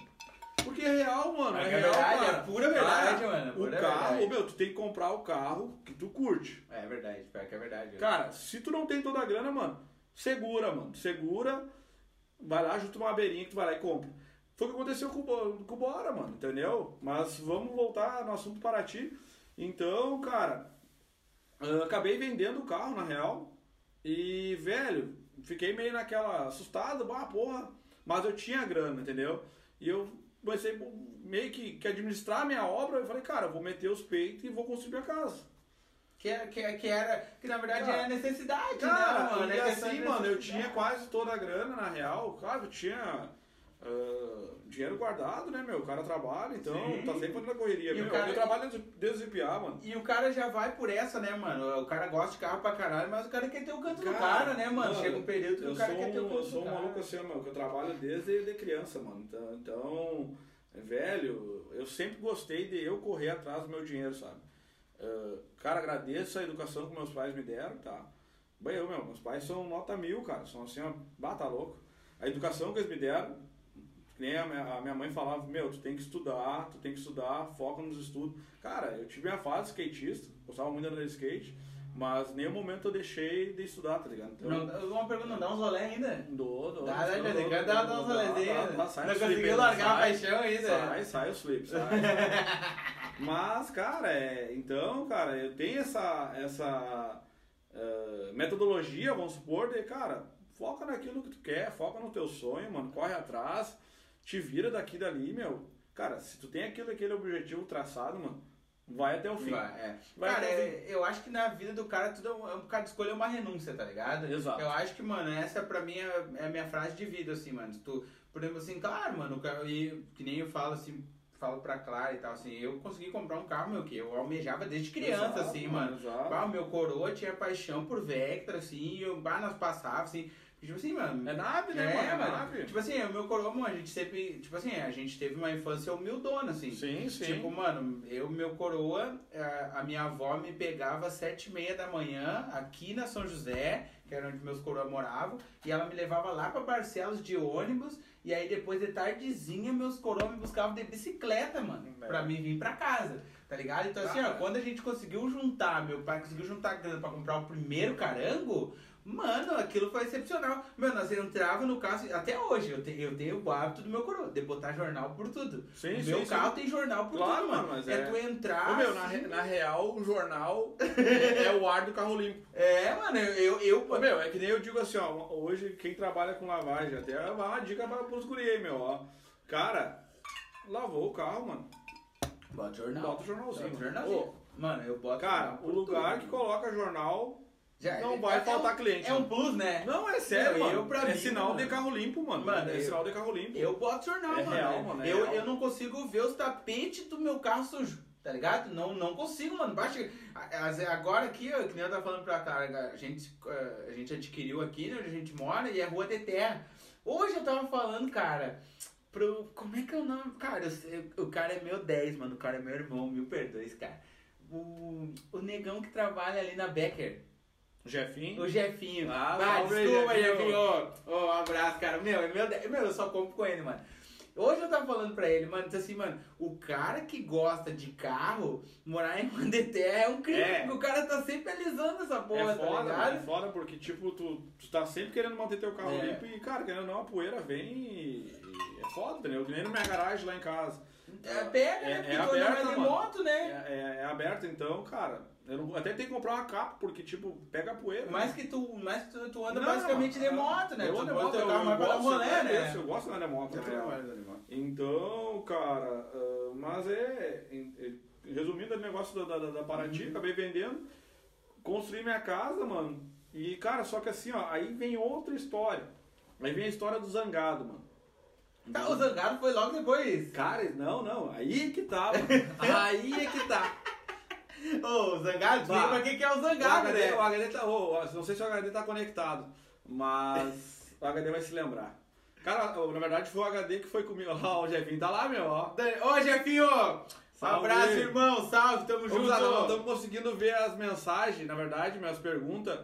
Porque é real, mano. É, É real, verdade, cara. é pura verdade, Cara, mano, O pura carro, verdade. meu, tu tem que comprar o carro que tu curte. É verdade, pior que é verdade. Cara, se tu não tem toda a grana, mano, segura, mano. Segura, vai lá, junta uma beirinha que tu vai lá e compra. Foi o que aconteceu com o, com o Bora, mano, entendeu? Mas vamos voltar no assunto Paraty. Então, cara, acabei vendendo o carro, na real. E, velho, fiquei meio naquela assustada, bah, porra. Mas eu tinha grana, entendeu? E eu comecei meio que, que administrar a minha obra. Eu falei, cara, eu vou meter os peitos e vou construir minha casa. Que, era- que, que era. Que na verdade Cara, era necessidade, Cara, né, mano? e É assim, mano, eu tinha quase toda a grana, na real. Claro, eu tinha ah, dinheiro guardado, né, meu? O cara trabalha, então Sim. tá sempre fazendo a correria. O meu. cara- Eu trabalho desde, o IPA, mano. E o cara já vai por essa, né, mano? O cara gosta de carro pra caralho, mas o cara quer ter o canto do Cara, cara, né, mano? mano, Chega um período que o cara quer ter o canto eu sou um cara. maluco assim, meu, que eu trabalho desde de criança, mano. Então, então, velho, eu sempre gostei de eu correr atrás do meu dinheiro, sabe? Ah, cara, agradeço a educação que meus pais me deram, tá? Bem, eu, meu, meus pais são nota mil, cara. São assim, ó, bah, tá louco. A educação que eles me deram, nem a minha, a minha mãe falava, meu, tu tem que estudar, tu tem que estudar, foca nos estudos. Cara, eu tive minha fase skatista, gostava muito de andar de skate, mas nenhum momento eu deixei de estudar, tá ligado? Então, Não, uma pergunta, dá uns rolé ainda? Dou, dou. Dá, dá, dá, dá, dá, uns sai Não conseguiu largar a paixão ainda. Sai, sai o slip, sai. Mas, cara, é, então, cara, eu tenho essa, essa eh, metodologia, vamos supor, de, cara, foca naquilo que tu quer, foca no teu sonho, mano, corre atrás, te vira daqui dali, meu. Cara, se tu tem aquilo, aquele objetivo traçado, mano, vai até o fim. Vai, é. Vai cara, é, eu acho que na vida do cara tudo é um, é um bocado de escolher uma renúncia, tá ligado? Exato. Eu acho que, mano, essa pra mim é, é a minha frase de vida, assim, mano. Se tu, por exemplo, assim, claro, mano, cara- e, que nem eu falo assim, falo pra Clara e tal, assim, eu consegui comprar um carro, meu, que eu almejava desde criança, Exato, assim, mano. exato. Bah, o meu coroa tinha paixão por Vectra, assim, e eu, bah, nós passava, assim, tipo assim, mano. É nave, né, É, mano? É nave. Tipo assim, o meu coroa, mano, a gente sempre, tipo assim, a gente teve uma infância humildona, assim. Sim, sim. Tipo, mano, eu, meu coroa, a, a minha avó me pegava às sete e meia da manhã aqui na São José, que era onde meus coroa moravam, e ela me levava lá pra Barcelos de ônibus, e aí depois de tardezinha meus coroa me buscavam de bicicleta, mano, É. pra mim vir pra casa, tá ligado? Então assim, ó, Cara. quando a gente conseguiu juntar, meu pai conseguiu juntar grana pra comprar o primeiro carango, Mano, aquilo foi excepcional. Meu, nós entrava no carro, até hoje, eu, te, eu tenho o hábito do meu coroa, de botar jornal por tudo. Sim, sim, meu sim. carro tem jornal por Claro, tudo, mano. mas é, é- tu entrar. Ô, meu, na, assim, re- na real, o jornal é, é o ar do carro limpo. É, mano, eu. eu, Ô, meu, é que nem eu digo assim, ó, hoje quem trabalha com lavagem, até vai uma dica pra, pros guri meu, ó. Cara, lavou o carro, mano. Bota jornal. Bota o jornalzinho. Bota o jornalzinho. Mano, eu boto Cara, o lugar tudo, que mano. coloca jornal Já- não vai é faltar um- cliente. É um plus, né? Não, é sério, Não, eu, pra é mim, sinal mano. de carro limpo, mano. Mano, é eu- sinal de carro limpo. Eu boto jornal, É mano. real, mano, é eu, real. eu não consigo ver os tapetes do meu carro sujo, tá ligado? Não, não consigo, mano. Baixa, agora aqui, que nem eu tava falando pra cara, a gente, eh, a gente adquiriu aqui, né, onde a gente mora, e é rua de terra. Hoje eu tava falando, cara, pro. Como é que é o nome? Cara, eu o cara é meu 10, mano. O cara é meu irmão, mil perdões, cara. O, o negão que trabalha ali na Becker. Jefinho. O Jefinho. Ah, aí, desculpa, Jefinho. Ô, ô, um abraço, cara. Meu, é meu, meu, eu só compro com ele, mano. Hoje eu tava falando pra ele, mano, assim, mano, o cara que gosta de carro, morar em Mandeté é um crime, É. porque o cara tá sempre alisando essa porra, é foda, tá ligado? é foda porque, tipo, tu, tu tá sempre querendo manter teu carro É. limpo e, cara, querendo ou não, a poeira vem e, e é foda, entendeu? Que nem na minha garagem lá em casa. É, pega, É- né? Porque é aberta, é de moto, É, né? é, é aberto, então, cara, eu não, até tem que comprar uma capa, porque, tipo, pega poeira. Mais que tu, mais que tu, tu anda Não, basicamente de é, moto, né? Eu Tu ando moto, eu, eu gosto, rolê, é né? isso, eu gosto de andar de moto. Né? Então, cara, ah, mas é, em- resumindo o negócio da, da, da Paraty, Uhum. acabei vendendo, construí minha casa, mano, e, cara, só que assim, ó, aí vem outra história. Aí vem a história do zangado, mano. Tá, o Zangado foi logo depois. Cara, não, não, aí que tá, mano. aí é que tá. Ô, o Zangado, explica pra que que é o O Zangado, HD, né? o HD tá, ô, não sei se o HD tá conectado, mas o HD vai se lembrar. Cara, na verdade foi o HD que foi comigo. Ó, o Jefinho tá lá, meu, ó. Ô, Jefinho! Salve. abraço, irmão. Salve, tamo junto. não estamos conseguindo ver as mensagens, na verdade, minhas perguntas.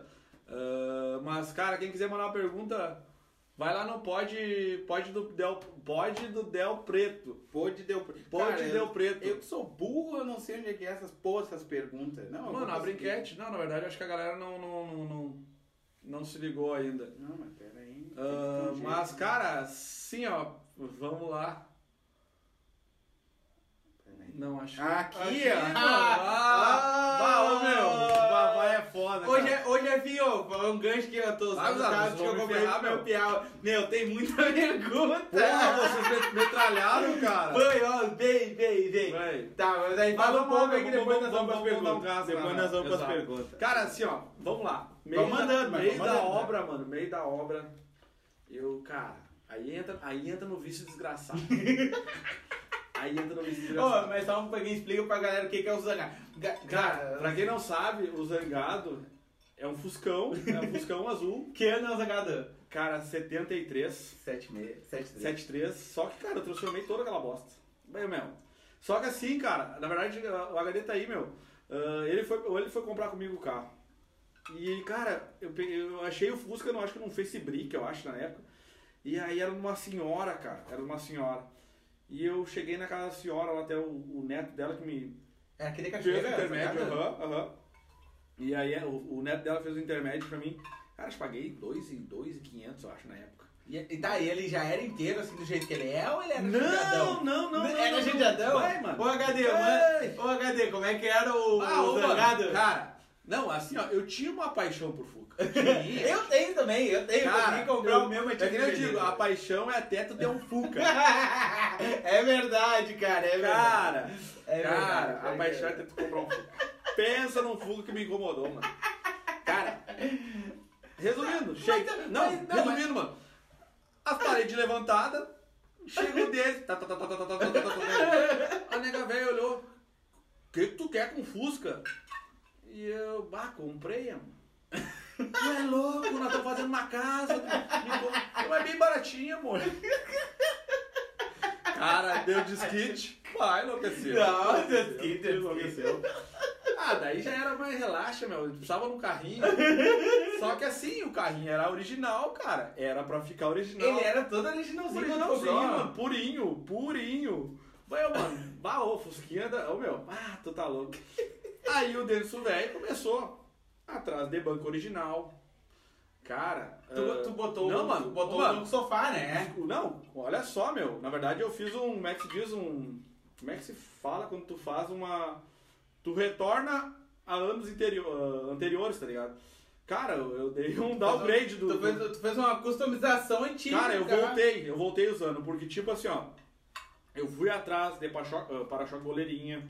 Ah, mas, cara, quem quiser mandar uma pergunta, vai lá no Pod, pod do Del, pod do Del Preto. Pode deu. Pod Cara, Del Preto. Eu que sou burro, eu não sei onde é que é essas porra, essas perguntas. Não, eu Mano, abre enquete. Não, na verdade, eu acho que a galera não, não, não, não, não se ligou ainda. Não, mas peraí. Ah, mas, cara, sim, ó, vamos lá. Não, acho Aqui, Aqui, ó. Ah, bah, ô, meu. Babá é foda, Hoje cara. é, hoje é fio, foi um gancho que eu tô usando, vocês que eu comprei ferrar, meu piau. Meu, tem muita pergunta. Porra, vocês me- metralharam, cara. Foi, ó, vem, vem, vem. Tá, mas aí fala um pouco aí que depois nós vamos pras perguntas. Depois nós vamos pras perguntas. Cara, assim, ó, vamos lá. Meio mandando, Meio da obra, mano, meio da obra. Eu, cara, aí entra, aí entra no vício desgraçado. aí entra no vício Ô, desgraçado. mas só um pouquinho explica pra galera o que que é o zangado. Ga- Cara, pra quem não sabe, o Zangado é um Fuscão, é um Fuscão azul. que ano é o zangado? Cara, 73, 76, 73. 73. Só que, cara, eu transformei toda aquela bosta. Bem, meu. Só que assim, cara, na verdade, o HD tá aí, meu. Ah, ele, foi, ele foi comprar comigo o carro. E, cara, eu, eu achei o Fusca, eu acho que num Facebook, eu acho, na época. E aí era uma senhora, cara. Era uma senhora. E eu cheguei na casa da senhora, lá até o, o neto dela que me É aquele fez cachoeira? o intermédio, zangado? aham, aham. E aí é, o, o neto dela fez o intermédio pra mim. Cara, eu paguei 2,500, eu acho, na época. E, e tá, e ele já era inteiro assim do jeito que ele é ou ele era Não, judiadão? não, não, não, Era judiadão? Vai, mano. Ô HD, mano. Ô HD, como é que era o, Ah, o ô? Cara, não, assim, ó, eu tinha uma paixão por Fuca. Eu tenho também, eu tenho. eu Cara, consegui comprar eu- o meu, mas é que eu digo, a paixão é até tu ter um Fuca. é verdade, cara, é verdade. Cara, É cara, verdade, a é paixão é verdade. ter tu comprar um Fuca. Pensa num Fuca que me incomodou, mano. Cara, resumindo, chega. mas- Não, mas- não, resumindo, mano. As paredes levantadas, chega o dele. Tá, tá, tá, tá, tá, tá, tá, tá, tá, tá. A nega velha olhou. O que, que tu quer com Fusca? E eu, bah, comprei, mano. Tu é louco, nós estamos fazendo uma casa. Me Mas é bem baratinha, amor. Cara, deu desquite. Vai, enlouqueceu. Não, desquite, enlouqueceu. Ah, daí já era mais relaxa, meu. Eu precisava num carrinho. Só que assim, o carrinho era original, cara. Era pra ficar original. Ele era todo originalzinho, Originalzinho, mano. Purinho, purinho. Vai, mano. Bah, ô, Fusquinha da... Ô, meu. Ah, tu tá louco. Aí o Denso velho começou atrás de banco original. Cara... Tu, ah, tu botou, não, o- mano. tu botou mano, no sofá, né? Não, olha só, meu. Na verdade, eu fiz um... Como é que se diz? Um... Como é que se fala quando tu faz uma... Tu retorna a anos interior, ah, anteriores, tá ligado? Cara, eu, dei um downgrade do... Tu fez, tu fez uma customização antiga. Cara, eu cara. voltei, eu voltei usando, porque tipo assim, ó, eu fui atrás de para-choque, ah, para-choque goleirinha,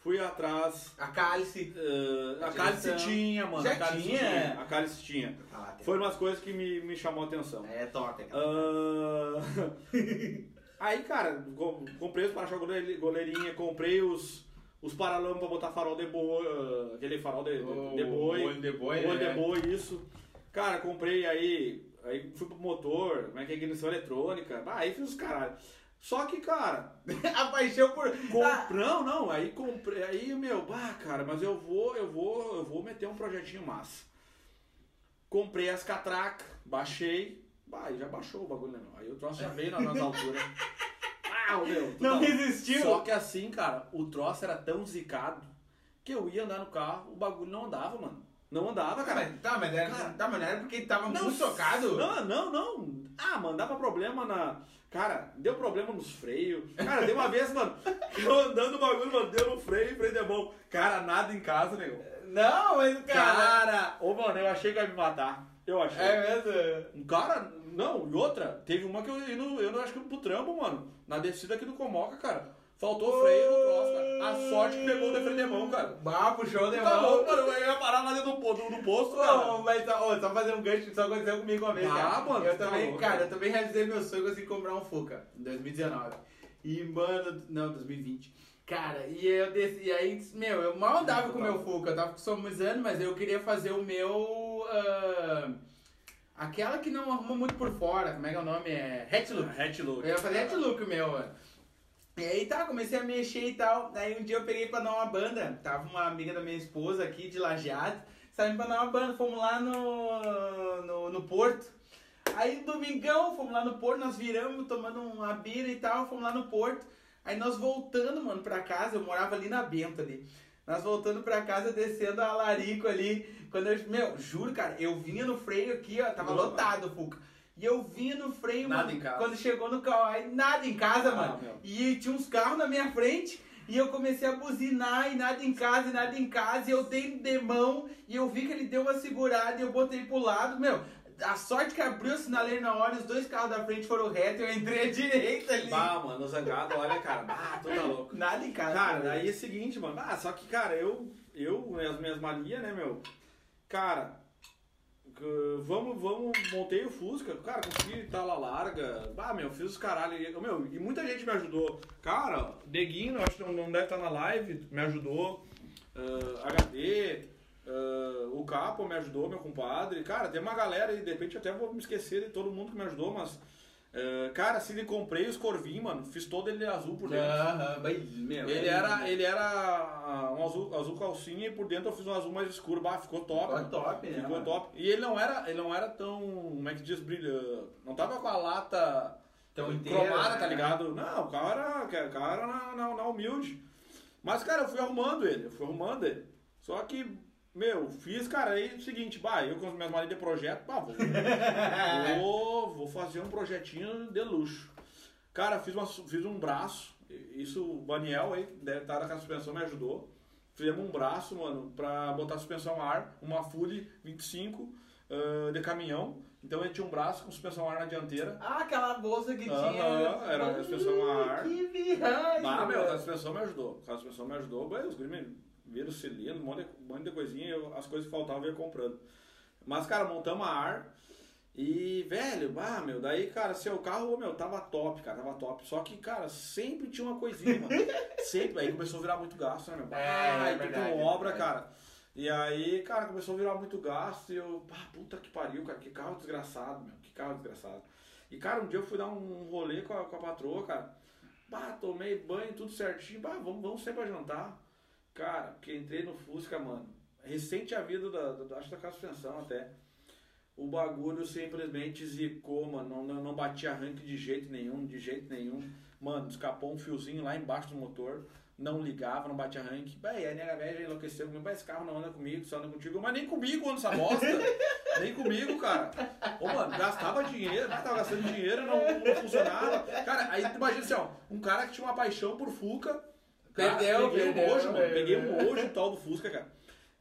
Fui atrás. A cálice. eh, a A cálice tinha, mano. Já a cálice tinha? A cálice tinha. Tem. Foi umas coisas que me, me chamou a atenção. É top, aquela. Ah, Aí, cara, com- comprei os para-choque gole- goleirinha, comprei os, os paralamas pra botar farol de boi, ah, aquele farol de, de, de boi. Olho de boi, Olho né? de boi, isso. Cara, comprei aí, aí fui pro motor, como é que é ignição eletrônica, ah, aí fiz os caralho. Só que, cara, A paixão por. com... Ah, não, não, aí comprei, aí, meu, bah, cara, mas eu vou, eu vou, eu vou meter um projetinho massa. Comprei as catracas, baixei, bah, já baixou o bagulho, né, meu? Aí o troço já veio nas alturas. Ah, meu, não tá- resistiu. Só que assim, cara, o troço era tão zicado que eu ia andar no carro, o bagulho não andava, mano. Não andava, cara. mas, tá, mas era, Cara, tá, mas não era porque tava Não, muito tocado. Não, não, não. Ah, mano, dava problema na. Cara, deu problema nos freios. Cara, deu uma vez, mano, eu andando o bagulho, mano, deu no freio, freio de mão. Cara, nada em casa, nego. Não, mas cara. Cara, ô, mano, eu achei que ia me matar. Eu achei. É mesmo? Um cara, não, e outra, teve uma que eu eu não acho que pro trampo, mano. Na descida aqui do Comoca, cara. Faltou freio no troço, cara. A sorte que pegou o de freio de mão, cara. Bah, puxou de Tá mão. louco, mano, eu ia parar lá dentro do, po- do, do posto, cara. Não, mas tá, ó, só fazer um gancho que só aconteceu comigo uma vez, Ah, cara. mano, eu tá também, louco. cara, eu também realizei meu sonho, consegui comprar um Fuca em 2019. E, mano, não, 2020. Cara, e eu desci, e aí, meu, eu mal andava com o meu Fuca, eu tava customizando, mas eu queria fazer o meu. ah, aquela que não arruma muito por fora, como é que é o nome? É. Hatch Look. Hatch look. Eu ia fazer hat look meu, mano. E aí tá, comecei a mexer e tal. Aí um dia eu peguei pra dar uma banda. Tava uma amiga da minha esposa aqui de Lajeado. Saímos pra dar uma banda. Fomos lá no, no, no Porto. Aí domingão, fomos lá no Porto, nós viramos tomando uma bira e tal, fomos lá no Porto. Aí nós voltando, mano, pra casa, eu morava ali na Bento ali. Nós voltando pra casa, descendo a Larico ali. Quando eu, meu, juro, cara, eu vinha no freio aqui, ó, tava Boa. lotado Fuca. E eu vinha no freio, Nada mano, em casa. quando chegou no aí nada em casa, Ah, mano. meu. E tinha uns carros na minha frente. E eu comecei a buzinar e nada em casa, e nada em casa. E eu dei de mão e eu vi que ele deu uma segurada e eu botei pro lado. Meu, a sorte que abriu o sinaleiro na hora, os dois carros da frente foram retos, eu entrei à direita ali. Bah, mano, zangado, olha, cara. Ah, tu tá louco. Nada em casa. Cara, daí é o seguinte, mano. Ah, só que, cara, eu, eu, as minhas manias, né, meu? Cara, vamos, vamos, montei o Fusca, cara, consegui tala larga. Ah, meu, fiz os caralho. Meu, e muita gente me ajudou. Cara, Deguinho, acho que não, não deve estar na live, me ajudou. Ah, HD, ah, o Capo me ajudou, meu compadre. Cara, tem uma galera aí, de repente até vou me esquecer de todo mundo que me ajudou, mas. Ah, cara, assim, ele comprei os corvinhos, mano. Fiz todo ele azul por dentro. Aham, mas, meu. Ele era, ele era ah, um azul, azul calcinha e por dentro eu fiz um azul mais escuro. Bah, ficou top. Ficou mano. top, né? Ficou mano? top. E ele não era, ele não era tão, como é que diz, brilha, não tava com a lata Tão inteira, cromada, né? tá ligado? Não, o carro era, o carro era na, na, na humilde. Mas, cara, eu fui arrumando ele, eu fui arrumando ele. Só que, meu, fiz, cara, aí é o seguinte, bah, eu com as minhas manias de projeto, bah, vou, vou, vou fazer um projetinho de luxo. Cara, fiz, uma, fiz um braço, isso o Daniel aí, deve estar com a suspensão, me ajudou. Fizemos um braço, mano, pra botar suspensão a ar, uma Fully 25 ah, de caminhão. Então ele tinha um braço com suspensão a ar na dianteira. Ah, aquela bolsa que Aham, tinha. era a suspensão a ar. Que viagem. Ah, meu, a suspensão me ajudou. A suspensão me ajudou. Bem, os guris me viram cilindro, um monte de, um monte de coisinha, eu- as coisas que faltavam eu ia comprando. Mas, cara, montamos a ar. E, velho, ah, meu, daí, cara, seu carro, meu, tava top, cara, tava top. Só que, cara, sempre tinha uma coisinha, mano. sempre. Aí começou a virar muito gasto, né, meu? É, Ah, é aí verdade, é obra, verdade. cara. E aí, cara, começou a virar muito gasto e eu, pá, puta que pariu, cara, que carro desgraçado, meu, que carro desgraçado. E, cara, um dia eu fui dar um rolê com a, com a patroa, cara. Bah, tomei banho, tudo certinho. Bah, vamos, vamos sempre pra jantar. Cara, porque entrei no Fusca, mano. Recente a vida da, da, acho da casa de suspensão até. O bagulho simplesmente zicou, mano. Não, não, não batia arranque de jeito nenhum, de jeito nenhum. Mano, escapou um fiozinho lá embaixo do motor. Não ligava, não batia arranque. E a nega velha já enlouqueceu comigo. Bah, esse carro não anda comigo, só anda contigo. Mas nem comigo anda essa bosta. nem comigo, cara. Ô, mano, gastava dinheiro, né? tava gastando dinheiro, não, não funcionava. Cara, aí tu imagina assim, ó. Um cara que tinha uma paixão por Fuca. Perdeu, peguei perdeu, um nojo, mano. Peguei um nojo tal do Fusca, cara.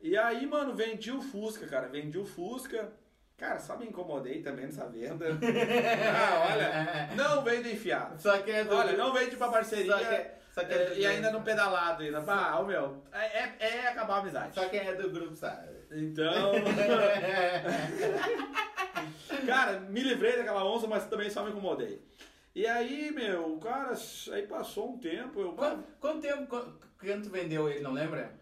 E aí, mano, vendi o Fusca, cara. Vendi o Fusca. Cara, só me incomodei também nessa venda. Ah, olha, não vende enfiado. Só que é do- Olha, não vende pra parceria. Só que, Só que É, e ainda no pedalado ainda. Bah, ô meu, é, é, é acabar a amizade. Só quem é do grupo sabe. Então. cara, me livrei daquela onça, mas também só me incomodei. E aí, meu, cara, aí passou um tempo, eu. Quanto, quanto tempo, quanto, quanto tu vendeu ele, não lembra?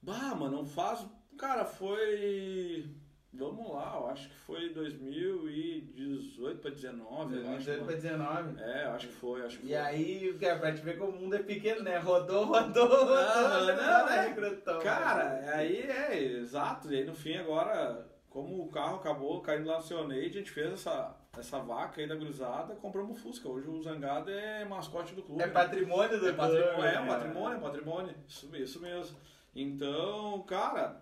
Bah, mano, não faz. Cara, foi. Vamos lá, eu acho que foi 2018 pra 19, eu acho. 18 pra mano. 19. É, acho que foi, acho que E foi. aí, cara, pra te ver como o mundo é pequeno, né? Rodou, rodou, rodou. Não, né? não, é, é. grotão, Cara, aí é, exato. E aí no fim agora, como o carro acabou caindo lá no Cionade, a gente fez essa, essa vaca aí da cruzada, compramos o Fusca. Hoje o Zangado é mascote do clube. É né? patrimônio do É patrimônio, clube, é um né? patrimônio, é um patrimônio. Isso, isso mesmo. Então, cara,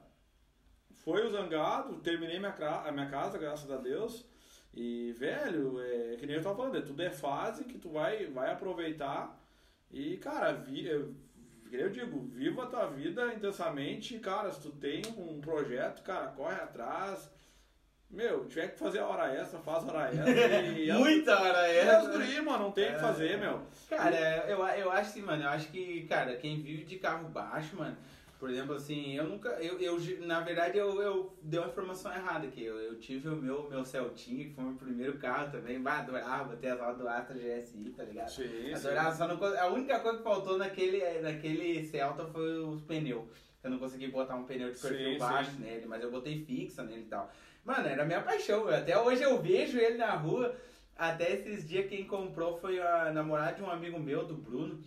foi o Zangado, terminei minha, a minha casa, graças a Deus. E, velho, é que nem eu tava falando, é, tudo é fase que tu vai, vai aproveitar. E, cara, vi, eu, eu digo, viva a tua vida intensamente. Cara, se tu tem um projeto, cara, corre atrás. Meu, tiver que fazer a hora extra, faz a hora extra. E Muita hora é. é. os guri, mano, não tem o que fazer, meu. Cara, eu, eu acho assim, mano, eu acho que, cara, quem vive de carro baixo, mano, por exemplo, assim, eu nunca, eu, eu na verdade, eu, eu dei uma informação errada aqui, eu, eu tive o meu, meu Celtinha, que foi o meu primeiro carro também, bah, adorava ter as aulas do Astra GSI, tá ligado? Sim, Adorava, só não, a única coisa que faltou naquele, naquele Celta foi os pneus. Eu não consegui botar um pneu de perfil Sim, baixo sim. nele, mas eu botei fixa nele e tal. Mano, era a minha paixão, velho. Até hoje eu vejo ele na rua. Até esses dias quem comprou foi a namorada de um amigo meu, do Bruno.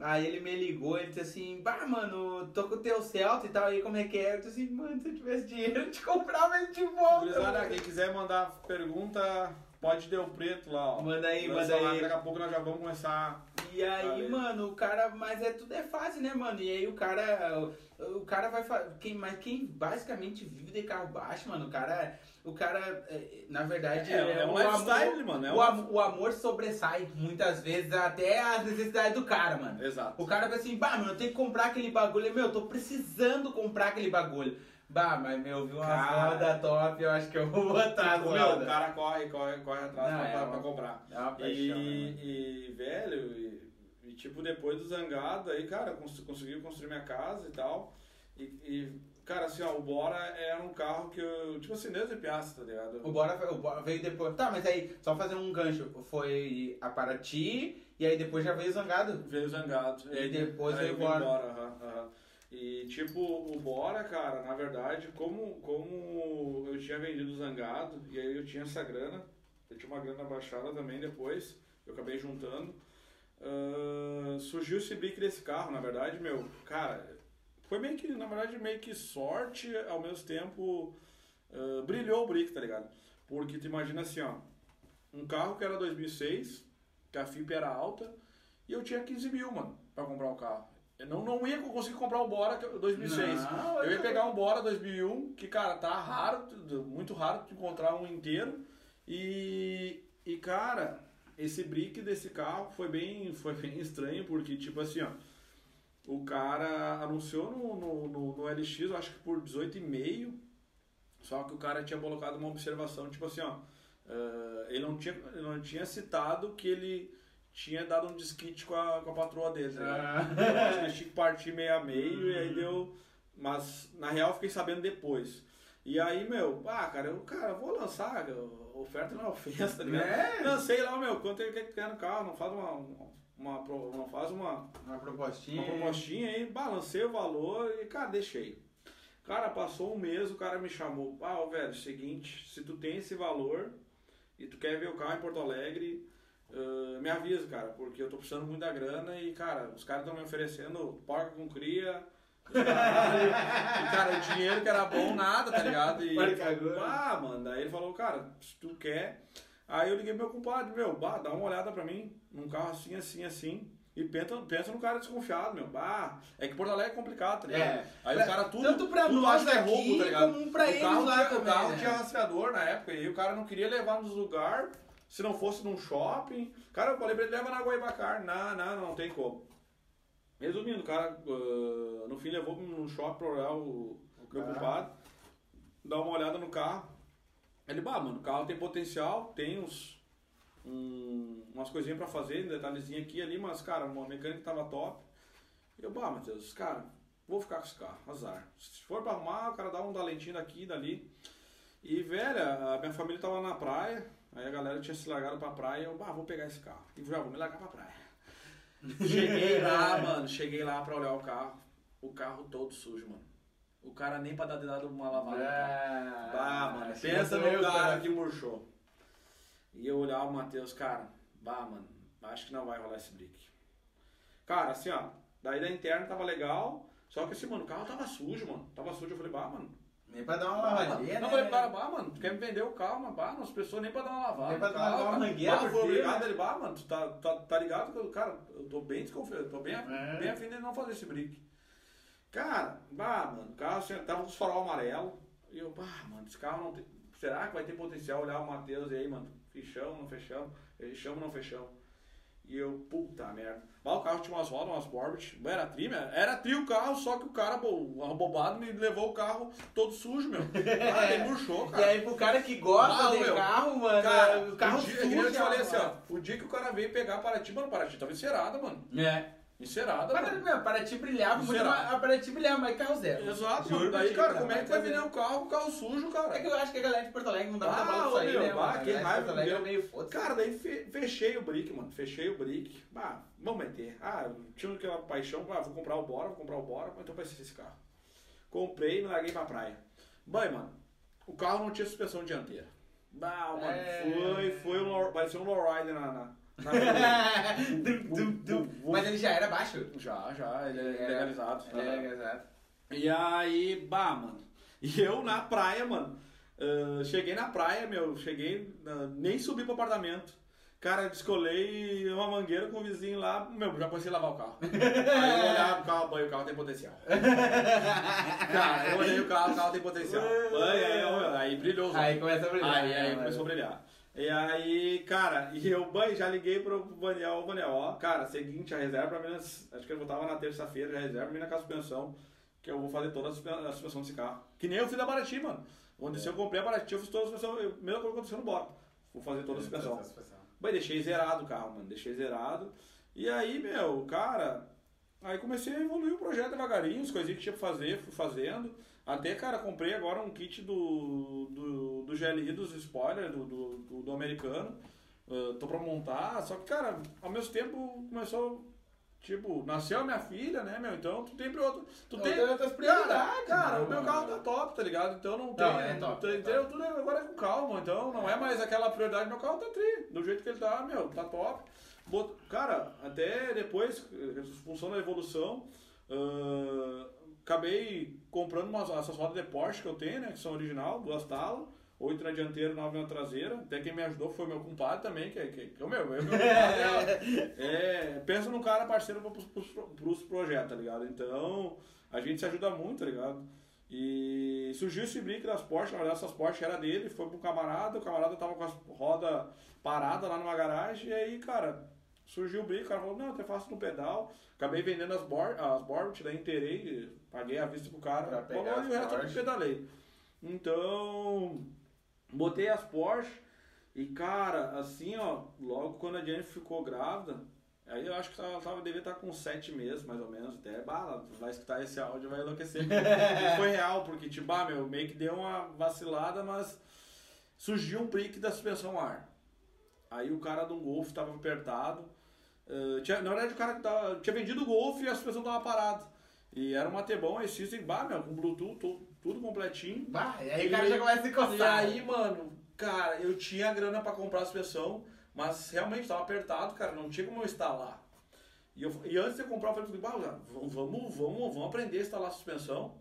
Aí ele me ligou, ele disse assim, bah, mano, tô com o teu Celta e tal, aí como é que é? Eu disse assim, mano, se eu tivesse dinheiro, eu te comprava ele de volta. Gurizada, mano." quem quiser mandar pergunta, pode o preto lá, ó. Manda aí, manda aí. Daqui a pouco nós já vamos começar. E aí, mano, o cara, mas é tudo é fácil, né, mano? E aí o cara, o, cara vai quem, mas quem basicamente vive de carro baixo, mano, o cara, o cara, é, na verdade, É, é um o lifestyle, amor, mano, é o, um- am- o amor sobressai muitas vezes até as necessidades do cara, mano. Exato. O cara fica assim, bah, mano, eu tenho que comprar aquele bagulho. Meu, eu tô precisando comprar aquele bagulho. Bah, mas meu, viu uma Cara. roda top, eu acho que eu vou botar Tipo, meu, o cara corre, corre, corre atrás Não, pra, é uma- pra comprar. É uma E, paixão, né, e, velho, e, e, tipo, depois do Zangado, aí, cara, cons consegui construir minha casa e tal. E, e, cara, assim, ó, o Bora era um carro que eu, tipo assim, desde Piazza, tá ligado? O Bora, o Bora veio depois. Tá, mas aí, só fazer um gancho. Foi a Paraty e aí depois já veio o Zangado. Veio o Zangado. E depois aí veio o Bora. aham. E tipo, o Bora, cara, na verdade, como, como eu tinha vendido o Zangado, e aí eu tinha essa grana, eu tinha uma grana baixada também depois, eu acabei juntando. Surgiu esse brick desse carro, na verdade, meu, cara, foi meio que, na verdade, meio que sorte, ao mesmo tempo ah, brilhou o brick, tá ligado? Porque tu imagina assim, ó, um carro que era 2006, que a FIP era alta, e eu tinha 15 mil, mano, pra comprar o carro. Eu não, não ia conseguir comprar o Bora que eu- 2006. Não, eu ia pegar um Bora 2001, que, cara, tá raro, muito raro de encontrar um inteiro. E, e cara, esse brick desse carro foi bem, foi bem estranho, porque, tipo assim, ó, o cara anunciou no, no, no, no LX, eu acho que por 18,5, só que o cara tinha colocado uma observação, tipo assim, ó, eh, ele, não tinha, ele não tinha citado que ele tinha dado um desquite com a, com a patroa dele, ligado? Ah. Eu acho que eles tinham que partir meio a meio e aí deu. Mas na real eu fiquei sabendo depois. E aí, meu, ah, cara, eu, cara, vou lançar, oferta não é ofensa, tá ligado? É. Lancei lá, meu, quanto ele quer que quer no carro, não faz uma. uma, não faz uma, Uma propostinha. uma propostinha aí, balancei o valor e, cara, deixei. Cara, passou um mês, o cara me chamou. Ah, velho, seguinte, se tu tem esse valor e tu quer ver o carro em Porto Alegre, ah, me avisa, cara, porque eu tô precisando muito da grana e, cara, os caras estão me oferecendo porca com cria. E, cara, o dinheiro que era bom, nada, tá ligado? E, Porca agora. ah, mano, daí ele falou, cara, se tu quer. Aí eu liguei pro meu compadre, meu, bah, dá uma olhada pra mim, num carro assim, assim, assim. E pensa, pensa no cara desconfiado, meu. Bah, é que Porto Alegre é complicado, tá ligado? É. Aí Pra- o cara tudo. tanto pra tudo acha que é roubo, tá ligado? como pra o carro lá tinha, também, O carro né? tinha rastreador na época e o cara não queria levar nos lugares se não fosse num shopping. Cara, eu falei pra ele, leva na Guaibacar. Não, não, não tem como. Resumindo, o cara ah, no fim levou no shopping pra olhar o, o meu compadre, dar uma olhada no carro. Ele, bah, mano, o carro tem potencial, tem uns um- umas coisinhas pra fazer, um detalhezinho aqui e ali, mas, cara, uma mecânica tava top. E eu, bah, Matheus, cara, vou ficar com esse carro, azar. Se for pra arrumar, o cara dá um talentinho daqui e dali. E, velho, a minha família tava na praia, aí a galera tinha se largado pra praia, eu, bah, vou pegar esse carro. E já vou me largar pra praia. Cheguei lá, mano, cheguei lá pra olhar o carro, o carro todo sujo, mano. O cara nem pra dar dado uma lavada no carro. Bah, mano, pensa no cara que murchou. E eu olhava o Matheus, cara, bah, mano, acho que não vai rolar esse brick. Cara, assim, ó, daí da interna tava legal, só que assim, mano, o carro tava sujo, mano. Tava sujo, eu falei, bah, mano. Nem pra dar uma lavadinha, né? Não, eu falei, bah, bah, mano, tu quer me vender o carro, mas bah, as pessoas nem pra dar uma lavada. Nem pra dar uma mangueira foi dia, obrigado, né? ele, bah, mano, tu tá, tá, tá ligado que, eu- cara, eu tô bem desconfiado, tô bem, É. bem afim de não fazer esse brick. Cara, bah, mano, o carro assim, tava com os farol amarelo. E eu, bah, mano, esse carro não tem. Será que vai ter potencial olhar o Matheus e aí, mano? Fechamos, não fechamos? Fechamos, não fechamos? E eu, puta merda. Mas o carro tinha umas rodas, umas Borbit. Era tri, meu. Era tri o carro, só que o cara, bo- abobado, me levou o carro todo sujo, meu. Ah, ele murchou, E cara. aí, pro cara que gosta Ah, de meu. carro, mano, Cara, o carro o dia, nem eu te falei assim, ó. O dia que o cara veio pegar a Paraty, mano, Paraty tava encerada, mano. É. Encerada, Para, mano. meu, para ti brilhava muito, mas para ti brilhava, mas carro zero. Exato, Juro Daí, cara, cara, como é que mas vai é vender um carro com carro sujo, cara? É que eu acho que a galera de Porto Alegre não dá Ah, pra aí, meu, né, bah, mano? A que raiva, Porto Alegre é meu. meio foda Cara, daí fe- fechei o brick, mano. Fechei o brick. Bah, vamos meter. Ah, tinha aquela paixão, ah, vou comprar o Bora, vou comprar o Bora, então vai ser esse carro. Comprei e me larguei pra praia. Bem, mano, o carro não tinha suspensão dianteira. Bah, mano, É. foi, foi um, parecia um lowrider na... na, Mas ele já era baixo. já, já, ele é É. legalizado. Ele é legalizado. E aí, bah, mano. E eu na praia, mano. ah, cheguei na praia, meu. Cheguei, ah, nem subi pro apartamento. Cara, descolei uma mangueira com o vizinho lá. Meu, já comecei a lavar o carro. Aí eu olhava o carro, banho, o carro tem potencial. Cara, eu olhei o carro, o carro tem potencial. Banho, aí, ó, aí brilhou. Aí começa a brilhar. Aí, né, aí mano? começou a brilhar. E aí, cara, e eu, banho, já liguei pro ô Daniel, ó, cara, seguinte, a reserva pra mim, acho que eu tava na terça-feira, já reserva pra mim na suspensão, que eu vou fazer toda a suspe- a suspensão desse carro. Que nem eu fiz da Paraty, mano. Onde se eu comprei a Paraty, eu fiz toda a suspensão, eu, mesma coisa que aconteceu no Bora. Vou fazer toda a suspensão. Bem, deixei zerado o carro, mano. Deixei zerado. E aí, meu, cara, aí comecei a evoluir o projeto devagarinho, as coisinhas que tinha pra fazer, fui fazendo. Até, cara, comprei agora um kit do, do, do GLI, dos spoilers, do, do, do, do americano. Ah, tô pra montar, só que, cara, ao mesmo tempo começou. Tipo, nasceu a minha filha, né, meu? Então tu tem pra outro. Tu Não, tem. outras prioridades, Cara, cara né, o meu carro tá top, tá ligado? Então não tem. Não, é top, tem- é entendeu? Tudo agora é com calma, então não é mais aquela prioridade. Meu carro tá tri, do jeito que ele tá, meu, tá top. Cara, até depois, em função da evolução, ah, acabei comprando umas, essas rodas de Porsche que eu tenho, né? Que são original, duas talas. Oito na dianteira, nove na traseira. Até quem me ajudou foi meu compadre também, que, é- que, meu. É, meu compadre, é, é, pensa num cara parceiro pros, pros, pros projetos, tá ligado? Então, a gente se ajuda muito, tá ligado? E surgiu esse brick das Porsche, na verdade essas Porsche era dele, foi pro camarada, o camarada tava com as rodas paradas lá numa garagem, e aí, cara, surgiu o brick, o cara falou, não, até faço no pedal. Acabei vendendo as, bor as daí inteirei, paguei a vista pro cara, Pra pegar e o resto eu Porsche. pedalei. Então, botei as Porsche, e cara, assim, ó, logo quando a Jennifer ficou grávida, aí eu acho que ela tava, devia estar com sete meses, mais ou menos, até, bala, vai escutar esse áudio vai enlouquecer. Foi real, porque, tipo, ah, meu, meio que deu uma vacilada, mas surgiu um brick da suspensão ar. Aí o cara do Golf tava apertado, eh, tinha, na verdade o cara que tava, tinha vendido o Golf e a suspensão tava parada. E era uma T-Bom, aí System, bah, meu, com Bluetooth, tu- tudo completinho. Bah, e aí o cara já começa a se coçar. E aí, mano, cara, eu tinha grana pra comprar a suspensão, mas realmente tava apertado, cara, não tinha como eu instalar. E, eu, e antes de eu comprar, eu falei "Bah, vamos, vamos, vamos, vamos aprender a instalar a suspensão.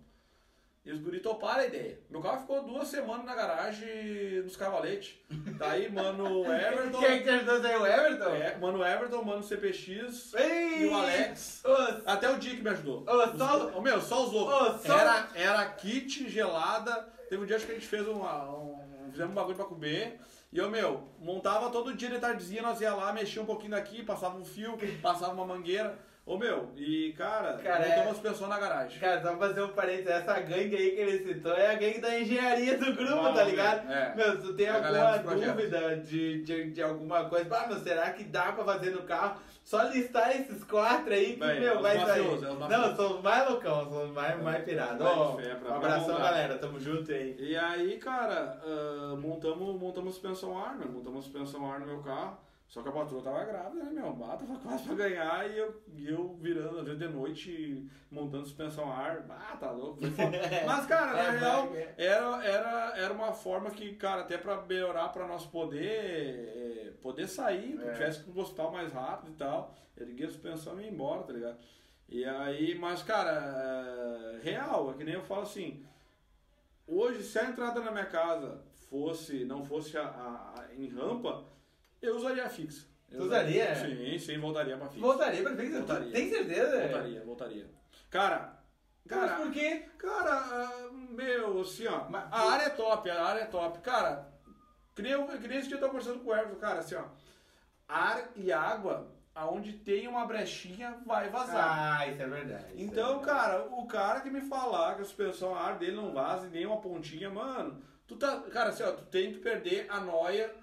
E os guri toparam a ideia. Meu carro ficou duas semanas na garagem nos cavaletes. Daí, mano, Everton. Quem que te ajudou aí? O Everton? É, mano, Everton, mano, CPX Ei! e o Alex. Ô, Até o Dick me ajudou. Ô, só- Os- meu, só os loucos. Só- Era, era kit gelada. Teve um dia acho que a gente fez uma, um. Fizemos um bagulho pra comer. E eu, meu, montava todo dia de tardezinha, nós ia lá, mexia um pouquinho daqui, passava um fio, passava uma mangueira. Ô meu, e cara, Cara, botou é- pessoas na garagem. Cara, só pra fazer um parênteses, essa gangue aí que ele citou é a gangue da engenharia do grupo, tá ligado? É. Meu, se tu tem É a alguma dúvida de, de, de alguma coisa, ah, meu, será que dá pra fazer no carro? Só listar esses quatro aí que, Bem, é meu, vai sair. é Não, os mais loucão, os mais, mais pirados. mais Ó, fé, pra- um abração, galera, tamo junto aí. E aí, cara, ah, montamos, montamos suspensão ar, né? Montamos suspensão ar no meu carro. Só que a patroa tava grávida, né, meu? Ah, tava quase pra ganhar e eu, e eu virando, às vezes de noite, montando suspensão ar. Ah, tá louco. Mas, cara, na É, real, é. era, era, era uma forma que, cara, até pra melhorar pra nós poder, eh, poder sair, É. tivesse que pro hospital mais rápido e tal. Erguei a suspensão e ia embora, tá ligado? E aí, mas, cara, é, real, é que nem eu falo assim. Hoje, se a entrada na minha casa fosse, não fosse a, a- a- em rampa, eu usaria a fixa. Eu usaria? Sim, sim, voltaria pra fixa. Voltaria pra fixa? Voltaria. Tem certeza? Voltaria, voltaria. Cara, Cara, cara, por quê? cara, ah, meu, assim, ó, Mas- a área é top, a área é top. Cara, que nem, eu, que nem esse dia eu tava conversando com o Everton, cara, assim, ó, ar e água, aonde tem uma brechinha, vai vazar. Ah, isso é verdade. isso é Então, verdade. cara, o cara que me falar que a suspensão a ar dele não vaza e nem uma pontinha, mano, tu tá. Cara, assim, ó, tu tem que perder a noia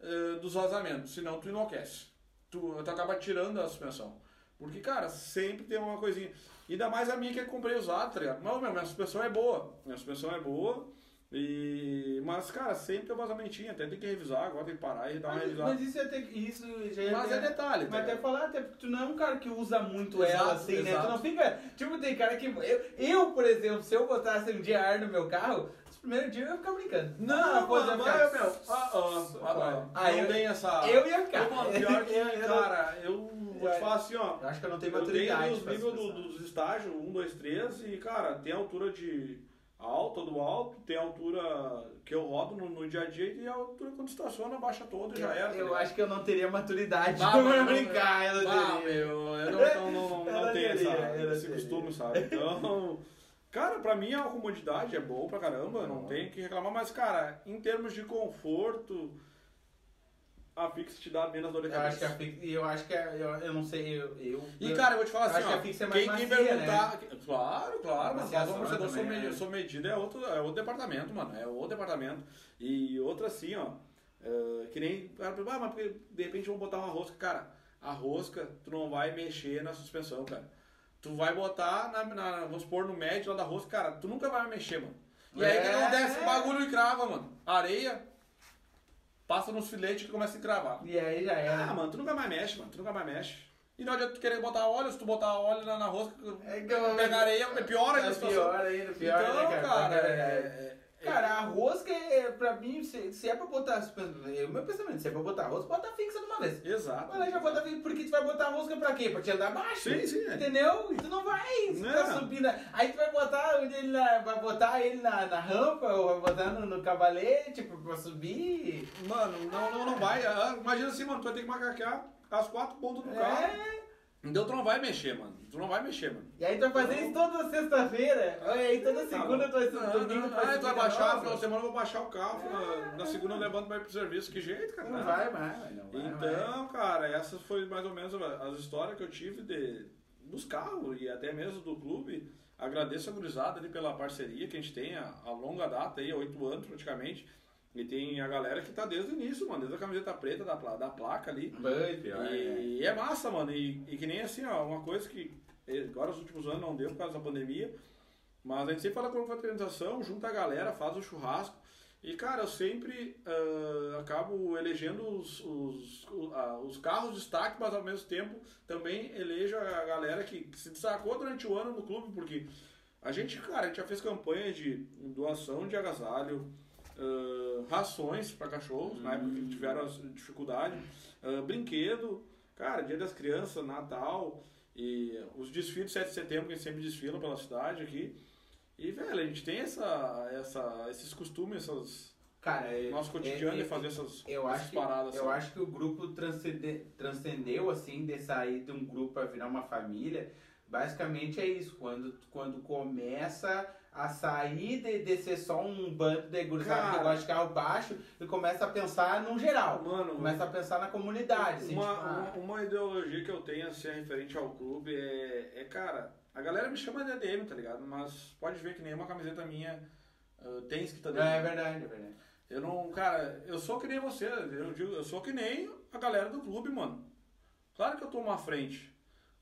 eh, dos vazamentos, senão tu enlouquece. Tu, tu acaba tirando a suspensão. Porque, cara, sempre tem uma coisinha. Ainda mais a minha que eu comprei usado, tá ligado? Não, meu, minha suspensão é boa. Minha suspensão é boa. E... Mas, cara, sempre tem vazamentinho. Até tem que revisar, agora tem que parar e dar uma Mas, revisada. mas isso é até isso já Mas é detalhe, tá Mas até ligado? falar, até porque tu não é um cara que usa muito Exato, ela assim, né? Tu exato. não fica. Tipo, tem cara que. Eu, eu, por exemplo, se eu botasse um dia ar no meu carro, os primeiros dias eu ia ficar brincando. Não, Ah, mano, ia mas, ficar- meu, ah, ah, ah, Ah, não eu- tem essa... Eu ia ficar. Não, pior que, não- cara, eu vou te falar assim, ó. Acho que eu não tenho Eu tenho maturidade. os níveis do- dos estágios, 1, 2, 3, e, cara, tem altura de alta do alto, tem a altura que eu rodo no, no dia a dia e a altura quando estaciona, baixa toda e já era. tá Eu acho que eu não teria maturidade Ah, pra brincar, eu não Ah, meu, eu não, não, não, não, não tenho essa, esse teria. costume, sabe? Então, cara, pra mim a comodidade é boa pra caramba, não tem que reclamar, mas, cara, em termos de conforto, a Fix te dá menos dor de Eu acho que a cabeça. Fix, eu acho que a- eu, eu não sei, eu, eu E, cara, eu vou te falar Eu assim, acho que ó, a Fix é mais quem, quem macia, perguntar... Claro, claro, mas zona amortecedor, sob, também, medi- né? sob medida é outro, é outro departamento, mano, é outro departamento. E outra assim, ó, é, que nem... o Cara, ah, mas porque, de repente vamos botar uma rosca. Cara, a rosca, tu não vai mexer na suspensão, cara. Tu vai botar, na, na- vamos supor, no médio lá da rosca, cara, tu nunca vai mexer, mano. E aí o que É. acontece? O bagulho encrava, mano. Areia, passa nos filetes que começa a encravar. E aí já era. Ah, mano, tu nunca mais mexe, mano. Tu nunca mais mexe. E não adianta tu querer botar óleo, se tu botar óleo na, na rosca, É que pega areia, é pior ainda É pior ainda, pior então, né, cara? cara, Porque- é, é- Cara, a rosca é, pra mim, se, se é pra botar. É o meu pensamento, se é pra botar rosca, bota fixa de uma vez. Exato. Mas aí já bota fixa, porque tu vai botar a rosca pra quê? Pra te andar baixo? Sim, sim. é. Entendeu? E tu não vai Não. ficar subindo. Aí tu vai botar ele na, vai botar ele na, na rampa ou vai botar no, no cavalete pra, pra subir. Mano, não, não, não vai. Ah, Imagina assim, mano, tu vai ter que macaquear as quatro pontas do carro. É. Então tu não vai mexer, mano. Tu não vai mexer, mano. E aí tu vai fazer isso toda sexta-feira. Aí, toda segunda tu vai Não, domingo não, ah, tu vai subir baixar, no final de semana eu vou baixar o carro. Na, na segunda eu levanto pra ir pro serviço. Que jeito, cara. Não vai mais, não vai mais. Então, cara, essas foi mais ou menos as histórias que eu tive de, dos carros e até mesmo do clube. Agradeço a gurizada ali pela parceria que a gente tem a, a longa data aí, oito anos praticamente. E tem a galera que tá desde o início, mano, desde a camiseta preta da, da placa ali. Né? E, é massa, mano. E, e que nem assim, ó, uma coisa que eh, agora nos últimos anos não deu por causa da pandemia. Mas a gente sempre fala com a confraternização, junta a galera, faz o churrasco. E, cara, eu sempre ah, acabo elegendo os, os, ah, os carros de destaque, mas ao mesmo tempo também elejo a galera que, que se destacou durante o ano no clube, porque a gente, cara, a gente já fez campanha de doação de agasalho, ah, rações para cachorros, na época que tiveram dificuldade, ah, brinquedo, cara, dia das crianças, Natal, e os desfiles 7 de setembro, que a sempre desfila pela cidade aqui. E, velho, a gente tem essa, essa, esses costumes, essas, Cara, é- nosso cotidiano é- de fazer essas, Eu essas acho, que, paradas. eu assim. acho que o grupo transcende, transcendeu, assim, de sair de um grupo para virar uma família. Basicamente é isso, quando, quando começa a sair de, de ser só um bando de gurizada que gosta de carro baixo e começa a pensar no geral. Mano, Começa a pensar na comunidade. Assim, uma, tipo, ah, uma, uma ideologia que eu tenho assim, referente ao clube é, é, cara, a galera me chama de ADM, tá ligado? Mas pode ver que nenhuma camiseta minha ah, tem escrita ADM. é verdade, é verdade. Eu não, cara, eu sou que nem você, eu digo, eu sou que nem a galera do clube, mano. Claro que eu tomo à frente.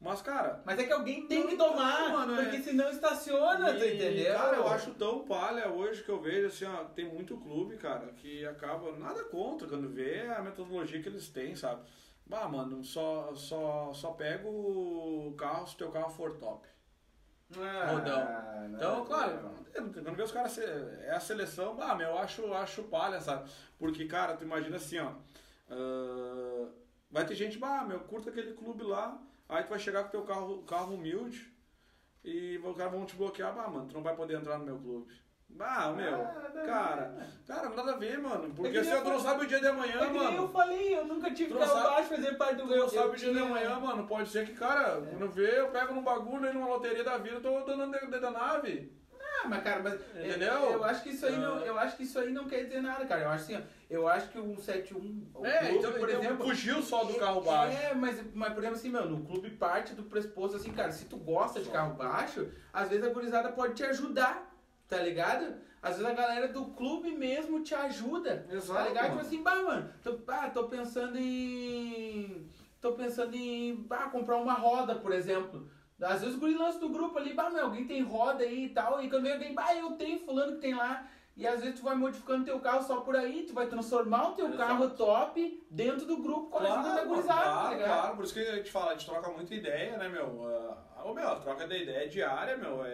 Mas, cara, Mas é que alguém tem que tomar, não, mano, porque é- senão estaciona, tu E, entendeu? Cara, eu acho tão palha hoje que eu vejo assim, ó, tem muito clube, cara, que acaba nada contra quando vê a metodologia que eles têm, sabe? Bah, mano, só, só, só pega o carro se teu carro for top. Ah, rodão. Então, não, claro, não. quando vê os caras, é a seleção, bah, meu, eu acho, acho palha, sabe? Porque, cara, tu imagina assim, ó, ah, vai ter gente, bah, meu, curta aquele clube lá, aí tu vai chegar com teu carro, carro humilde e os caras vão te bloquear, bah, mano, tu não vai poder entrar no meu clube. Bah, meu, Ah, cara, ver, cara, nada a ver, mano, É porque que se nem tu não eu sabe o dia de amanhã, É nem eu mano, falei, eu nunca tive não carro sabe- baixo fazer parte do tu não sabe eu o dia de amanhã, mano, pode ser que, cara, quando vê, eu pego num bagulho aí numa loteria da vida, eu tô dando dentro da nave. Ah, mas cara, mas Entendeu? Eu, eu acho que isso aí não, Ah. eu acho que isso aí não quer dizer nada, cara. Eu acho assim, ó, eu acho que o 171, o É, clube, então, por então exemplo, fugiu só do carro baixo. É, mas, mas por exemplo assim, meu, no clube parte do pressuposto assim, cara, se tu gosta de carro baixo, às vezes a gurizada pode te ajudar, tá ligado? Às vezes a galera do clube mesmo te ajuda. Exato, Tá ligado? mano. Tipo assim, bah, mano, tô, ah, tô pensando em. Tô pensando em bah, comprar uma roda, por exemplo. Às vezes o guri lança do grupo ali, bah, meu, alguém tem roda aí e tal. E quando vem alguém, bah, eu tenho fulano que tem lá. E às vezes tu vai modificando teu carro só por aí, tu vai transformar o teu Exato. carro top dentro do grupo com a ajuda da Claro, gurizada, tá claro, ligado? claro, por isso que a gente fala, a gente troca muita ideia, né, meu? Ô, meu, troca da ideia é diária, meu, é,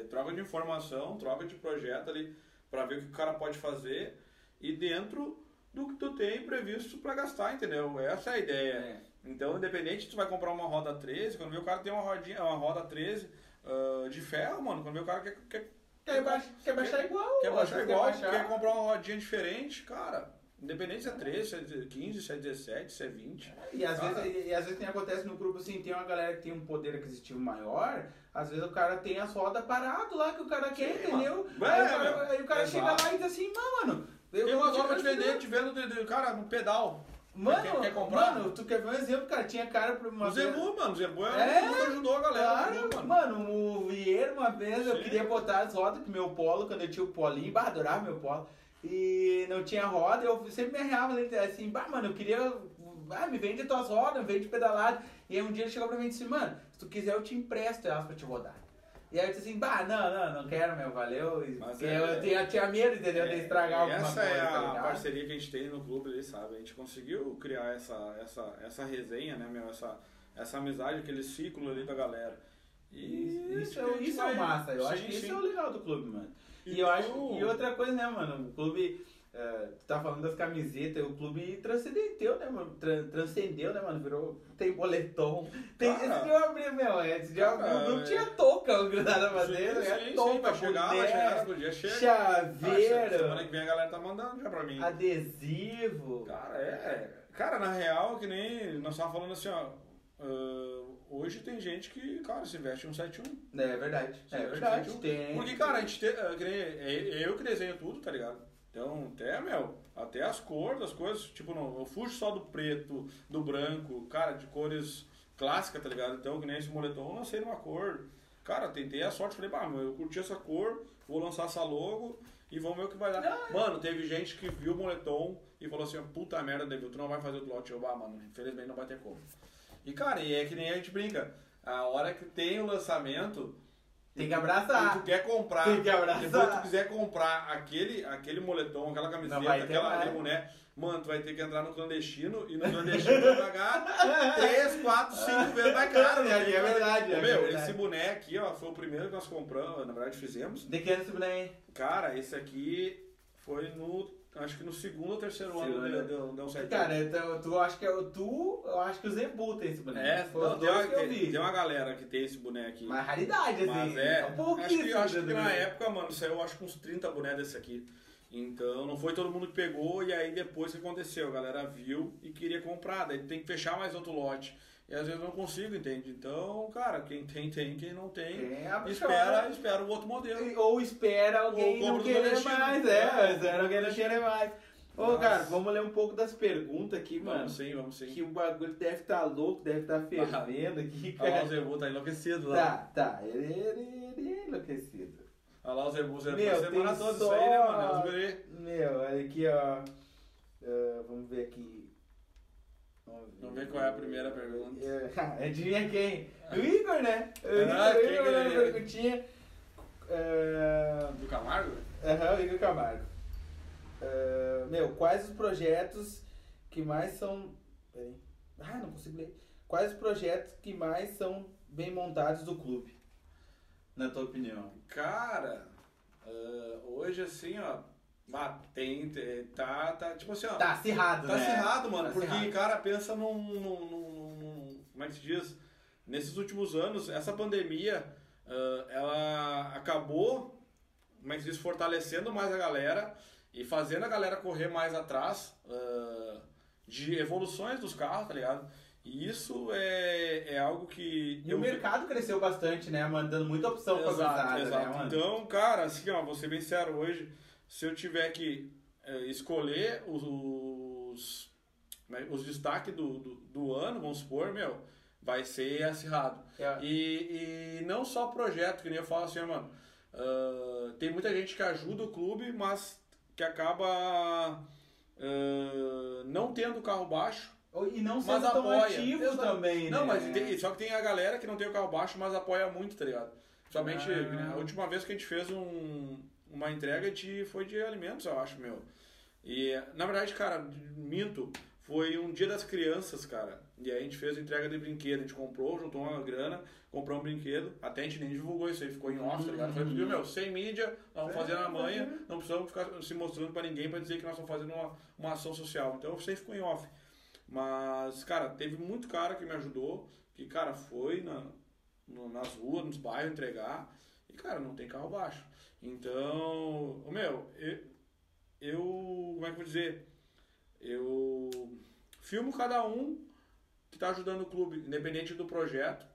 é troca de informação, troca de projeto ali, pra ver o que o cara pode fazer e dentro do que tu tem previsto pra gastar, entendeu? Essa é a ideia. É. Então, independente, tu vai comprar uma roda 13, quando vê o cara tem uma rodinha, uma roda 13 ah, de ferro, mano, quando vê o cara quer, quer, Quer, baixar, quer baixar igual. quer baixar igual, baixar. quer comprar uma rodinha diferente, cara, independente se é 13, se é 15, se é 17, se é 20. E às, Cara. vezes, e, e às vezes tem, acontece no grupo assim, tem uma galera que tem um poder aquisitivo maior, às vezes o cara tem as rodas parado lá que o cara quer, Sim, entendeu? mano. aí, É, o cara, aí o cara chega lá e diz assim, "Não, mano, eu eu- formas de eu- vender, te vendo, de, de- cara, no pedal. Mano, Quer- quer comprar? mano, tu quer ver um exemplo, cara? Tinha cara pra uma O Zemu, mano, o Zemu É, é, o que ajudou a galera. Claro, Zemu, mano. mano, o Vieira uma vez eu Sim. queria botar as rodas pro meu polo, quando eu tinha o polinho, bah, adorava meu polo. E não tinha roda, eu sempre me arreava assim, bah, mano, eu queria. Ah, me vende tuas rodas, me vende pedalado. E aí um dia ele chegou pra mim e disse, mano, se tu quiser eu te empresto elas pra te rodar. E aí eu disse assim, bah, não, não, não quero, meu, valeu. Mas é- eu tinha, tinha medo, entendeu? de estragar alguma essa coisa. é tá a ligado? parceria que a gente tem no clube ali, sabe? A gente conseguiu criar essa, essa, essa resenha, né, meu? Essa, essa amizade, aquele ciclo ali da galera. E Isso, que é, gente isso é vai- massa, eu acho Sim, que isso sim. é o legal do clube, mano. E Então- eu acho. E outra coisa, né, mano? O clube. Eh, tu tá falando das camisetas, o clube transcendeu, né, mano? Tran- transcendeu, né, mano? Virou. Tem boletom. Tem, Cara, esse dia eu abri, meu, é, esse dia o grupo é- tinha touca, Sim, madeira, sim, é sim, touca, vai chegar, vai chegar, no dia chega. Ah, chaveiro, semana que vem a galera tá mandando já pra mim. adesivo. Cara, é. Cara, na real, que nem nós tava falando assim, ó. ah, hoje tem gente que, cara, se veste um 71. É verdade, Sim, é verdade. 71. Tem. Porque, cara, a gente tem. ah, é eu que desenho tudo, tá ligado? Então, até, meu, até as cores das coisas, tipo, não, eu fujo só do preto, do branco, cara, de cores clássicas, tá ligado? Então, que nem esse moletom, eu lancei numa cor. Cara, tentei a sorte, falei, bah, meu, eu curti essa cor, vou lançar essa logo e vamos ver o que vai dar. Mano, teve gente que viu o moletom e falou assim, puta merda, David, tu não vai fazer o lote. Eu, ah, mano, infelizmente não vai ter como. E, cara, e é que nem a gente brinca. A hora que tem o lançamento, Tem que abraçar. tu quer comprar, Tem que abraçar. depois tu quiser comprar aquele, aquele moletom, aquela camiseta, aquela mais. ali, né? Mano, tu vai ter que entrar no clandestino e no clandestino vai pagar 3, 4, 5 vezes mais caro. É, é verdade, Ô, é meu, verdade. esse boné aqui, ó, foi o primeiro que nós compramos, na verdade fizemos. De que ano esse boné? Cara, esse aqui foi no, acho que no segundo ou terceiro ano deu, deu, deu um certo. Cara, então, tu acha que é o tu, eu acho que o Zebu tem esse boné. É, Foi não, tem, uma, que eu vi. tem uma galera que tem esse boné aqui. Mas raridade, assim. Mas é, um pouquinho. acho que, acho que na época, mano, saiu acho que uns 30 bonés desse aqui. Então não foi todo mundo que pegou e aí depois o que aconteceu? A galera viu e queria comprar, daí tem que fechar mais outro lote. E às vezes eu não consigo, entende? Então, cara, quem tem, tem, quem não tem, É, espera, espera o outro modelo. Ou espera alguém Ou não os querer mais, é, espera alguém não querer mais. Ô, Nossa. cara, vamos ler um pouco das perguntas aqui, mano. Vamos sim, vamos sim. Que o bagulho deve estar louco, deve estar fervendo aqui, Olha lá o cara. Zebu, tá enlouquecido lá. Tá, tá, ele, ele, ele é enlouquecido. Olha lá o Zebu, Zebu Meu, a semana toda só- isso aí, né, mano? É os guri. Meu, olha aqui, ó. Ah, vamos ver aqui. Vamos ver qual é a primeira pergunta. É, Adivinha quem? O Igor, né? O Ah, Igor, quem o Igor que na ele- perguntinha. Ah, Do Camargo? Aham, o Igor Camargo. Ah, meu, quais os projetos que mais são. Peraí. Ah, não consigo ler. Quais os projetos que mais são bem montados do clube? Na tua opinião. Cara, ah, hoje assim, ó. Ah, tem, tá, tá, tipo assim, ó. Tá acirrado, Tá né? acirrado, mano, Tá porque, acirrado. cara, pensa num, num, num- num- Como é que se diz? Nesses últimos anos, essa pandemia, ah, ela acabou, como é que se diz, fortalecendo mais a galera e fazendo a galera correr mais atrás ah, de evoluções dos carros, tá ligado? E isso é, é algo que. E o vi- mercado cresceu bastante, né? Mandando muita opção pra Exato, gurizada, exato. né, mano? Então, cara, assim, ó, vou ser bem sincero hoje, se eu tiver que eh, escolher os, os, né, os destaques do, do, do ano, vamos supor, meu, vai ser acirrado. É. E, e não só projeto, que nem eu falo assim, ó, mano, ah, tem muita gente que ajuda o clube, mas que acaba ah, não tendo carro baixo, E não mas sendo tão apoia. ativo Exato. também, Não, né? mas tem- só que tem a galera que não tem o carro baixo, mas apoia muito, tá ligado? Somente Ah. a última vez que a gente fez um, uma entrega de, foi de alimentos, eu acho, meu. E na verdade, cara, minto, foi um dia das crianças, cara. E aí a gente fez a entrega de brinquedo, a gente comprou, juntou uma grana, comprou um brinquedo. Até a gente nem divulgou isso aí, ficou em off, tá ligado? Porque, meu, sem mídia, nós vamos fazer na manhã, não precisamos ficar se mostrando pra ninguém pra dizer que nós estamos fazendo uma, uma ação social. Então você ficou em off. Mas, cara, teve muito cara que me ajudou, que, cara, foi na, no- nas ruas, nos bairros entregar, e, cara, não tem carro baixo. Então, ô, meu, eu, eu, como é que eu vou dizer? Eu filmo cada um que tá ajudando o clube, independente do projeto.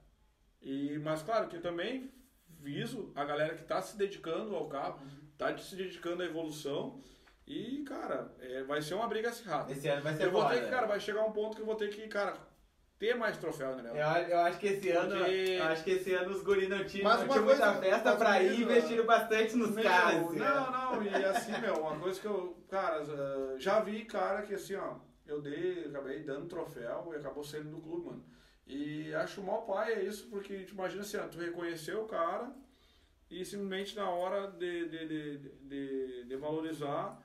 E, mas, claro, que eu também viso a galera que tá se dedicando ao carro, tá se dedicando à evolução. E, cara, é, vai ser uma briga acirrada. Esse ano vai ser Eu vou ter que, cara, vai chegar um ponto que eu vou ter que, cara, ter mais troféu, né? Eu, eu acho que esse ano, Porque- eu acho que esse ano os guris não tinham, não tinham muita festa pra ir investindo bastante nos Meu, carros. assim, né? Não, não, e assim, meu, uma coisa que eu, cara, eh, já vi cara que assim, ó, eu dei, acabei dando troféu e acabou saindo do clube, mano. E acho mó pai é isso, porque tu imagina assim, ó, tu reconheceu o cara e simplesmente na hora de, de, de, de, de valorizar,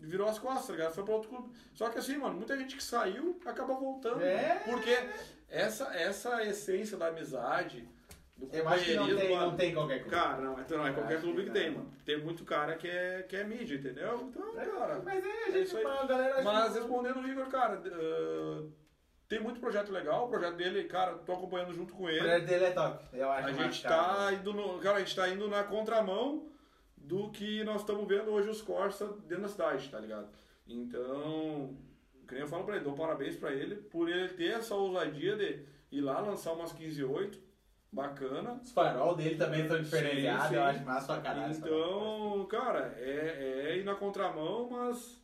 virou as costas, tá ligado? Foi pra outro clube. Só que assim, mano, muita gente que saiu acaba voltando. É. Porque essa, essa essência da amizade, do Eu acho que não tem, mano, não tem qualquer coisa. Cara, não, então não é qualquer clube que que, tem, mano. Tem muito cara que é, que é mídia, entendeu? Então, cara. Mas é, a é gente, isso aí. a galera... Mas que- respondendo o Igor, cara, uh, tem muito projeto legal. O projeto dele, cara, tô acompanhando junto com O ele. projeto dele é top. Eu acho A gente tá indo no. Cara, a gente tá indo na contramão do que nós estamos vendo hoje os Corsa dentro da cidade, tá ligado? Então, que nem eu falo pra ele, dou parabéns pra ele por ele ter essa ousadia de ir lá lançar umas 15.8, bacana. Os farol dele também são diferenciados, eu acho massa pra caralho. Então, cara, é, é ir na contramão, mas.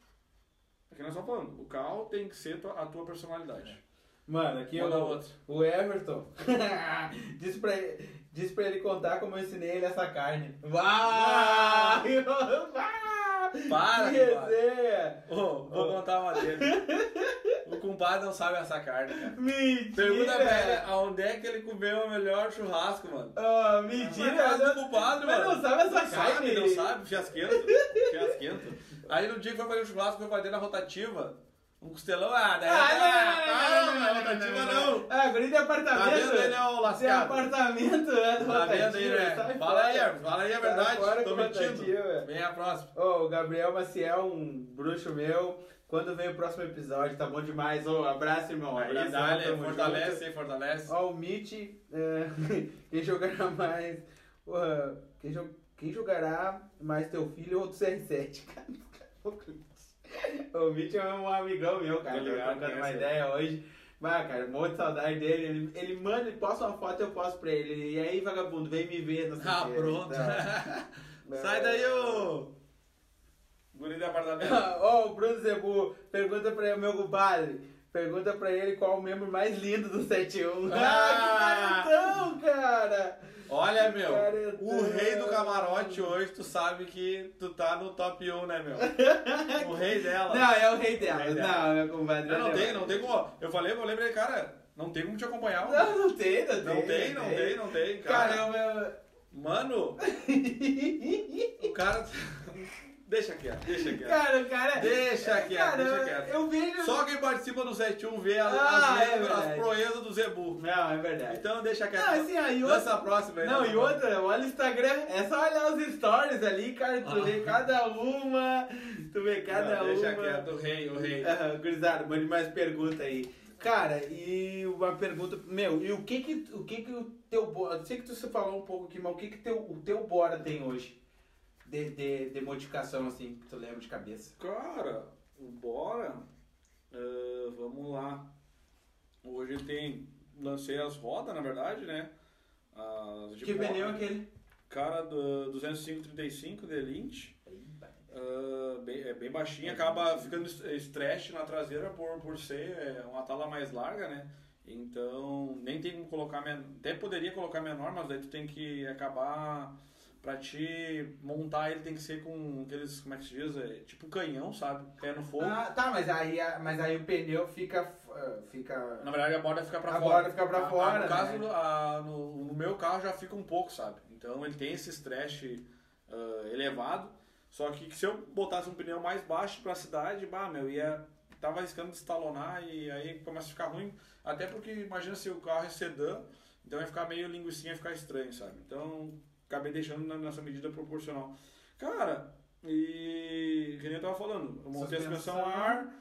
É que nós estamos falando, o carro tem que ser a tua personalidade. Mano, aqui Manda o, outra. o Everton disse, pra ele, disse pra ele contar como eu ensinei ele essa carne. Uau! Para, que resenha! Ô, vou contar uma dele. O compadre não sabe essa carne, cara. Mentira! Pergunta pra ele aonde é que ele comeu o melhor churrasco, mano. Na mentira! casa do compadre, Mas mano. não sabe essa não carne? Sabe, não sabe, fiasquento. Fiasquento. Aí no dia que foi fazer o churrasco, foi fazer na rotativa. Um costelão, ah, daí. Ah, não, não, não, não, rotativa não, não. não. Ah, guri de apartamento. Tá vendo ele, ó, Tem lascado? apartamento, é do Tá vendo aí, né? Fala aí, fora. fala aí a Sai verdade. Tô mentindo. Vem a próxima. Ô, o Gabriel Maciel, um bruxo meu. Quando vem o próximo episódio, tá bom demais. Ô, abraço, irmão. Aí, Abração, dale, fortalece junto. aí, fortalece. Ó, o Mitch, é, quem jogará mais. Porra, quem, jo- quem jogará mais teu filho ou do CR7? Cara, o Mitch é um amigão meu, cara. Ligado trocando quem é uma ideia hoje. Vai, cara, morro de saudade dele. Ele, ele manda, ele posta uma foto, eu posto pra ele. E aí, vagabundo, vem me ver. Não sei Ah, quê. pronto. Então, Sai daí, ô! Guri de apartamento. Ó, o Bruno Zebu, pergunta pra ele, meu compadre. Pergunta pra ele qual o membro mais lindo do 71. Ah! Ah, que caretão, cara! Olha, meu, Caretão. o rei do camarote hoje, tu sabe que tu tá no top 1, né, meu? O rei dela. Não, é o rei dela. O rei dela. Não, meu compadre. Não, não tem, não tem como. Eu falei, eu lembrei, cara, não tem como te acompanhar. mano. Não, não tem, não tem. Não tem, não tem, não tem, Cara, cara. é. Mano, o cara. Deixa quieto, deixa quieto. Cara, cara... Deixa quieto, cara, deixa quieto. Eu vejo... Só quem participa do 71 vê as, Ah, as, é as proezas do Zebu. Não, é verdade. Então deixa quieto. Não, assim, ó, e Lança outra- a próxima aí. Não, e outra, olha o Instagram, é só olhar os stories ali, cara, tu Ah. vê cada uma, tu vê cada Não, uma. Deixa quieto, o rei, o rei. Ah, Gurizada, mande mais pergunta aí. Cara, e uma pergunta, meu, e o que que, o que que o teu Bora, eu sei que tu se falou um pouco aqui, mas o que que teu, o teu Bora tem hoje? De, de, de modificação, assim, que tu lembra de cabeça. Cara, bora. Ah, vamos lá. Hoje tem. Lancei as rodas, na verdade, né? As de que pneu é aquele? Cara, do 205-35 de Lynch. Ah, bem, é bem baixinho, acaba ficando stretch na traseira por, por ser é, uma tala mais larga, né? Então, nem tem como colocar menor. Até poderia colocar menor, mas daí tu tem que acabar. Pra te montar ele tem que ser com aqueles, como é que se diz? É, tipo canhão, sabe? Pé no fogo. Ah, tá, mas aí, a- mas aí o pneu fica, ah, fica... Na verdade, a borda fica pra A fora. borda fica pra A- a- fora, No caso, né? a- no, no meu carro já fica um pouco, sabe? Então ele tem esse stretch ah, elevado. Só que se eu botasse um pneu mais baixo pra cidade, bah, meu, ia. Tava arriscando de estalonar e aí começa a ficar ruim. Até porque imagina se o carro é sedã, então ia ficar meio linguicinha, ia ficar estranho, sabe? Então acabei deixando na- nessa medida proporcional. Cara, e. Que nem eu tava falando, eu montei a suspensão a ar.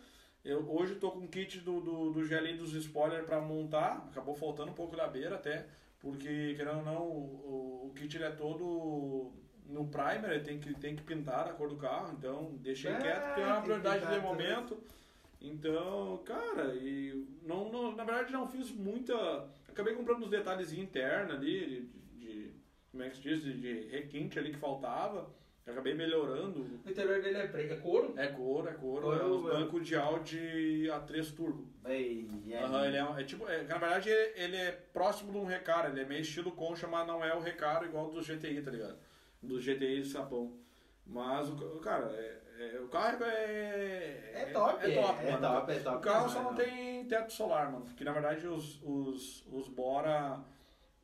Eu, hoje tô com o kit do, do, do GLI dos spoilers pra montar. Acabou faltando um pouco da beira até. Porque, querendo ou não, o, o kit é todo no primer, ele tem que, tem que pintar a cor do carro. Então, deixei Ah, quieto, porque é tem uma prioridade de momento. Então, cara, e não, não, na verdade não fiz muita. Acabei comprando uns detalhes internos ali, como é que se diz, de, de requinte ali que faltava. Acabei melhorando. O interior dele é preto, é couro? É couro, é couro. Couro, é é. bancos de Audi A3 Turbo. Ei, é. Aham, ele é, um- é tipo, é, na verdade ele, ele é próximo de um recaro, ele é meio estilo concha, mas não é o recaro igual do GTI, tá ligado? Do GTI de sapão. Mas o ca- cara, é, é- o carro é. É top, é, top, é mano. top, é top O carro só demais, não tem teto solar, mano. Porque na verdade os, os, os Bora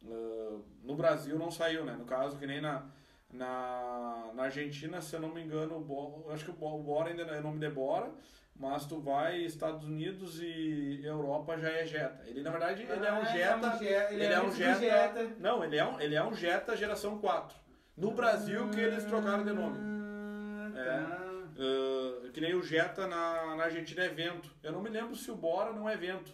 ah, no Brasil não saiu, né? No caso, que nem na, na, na Argentina, se eu não me engano, o Bo- acho que o Bo- o Bora ainda é nome de Bora. Mas tu vai Estados Unidos e Europa já é Jetta. Ele na verdade ele é um Ah, Jetta. Je- Ele, é um antes do Jetta. Não, ele é um, ele é um Jetta geração 4. No Brasil que eles trocaram de nome. Ah, É. Ah, que nem o Jetta na, na Argentina é vento. Eu não me lembro se o Bora não é vento.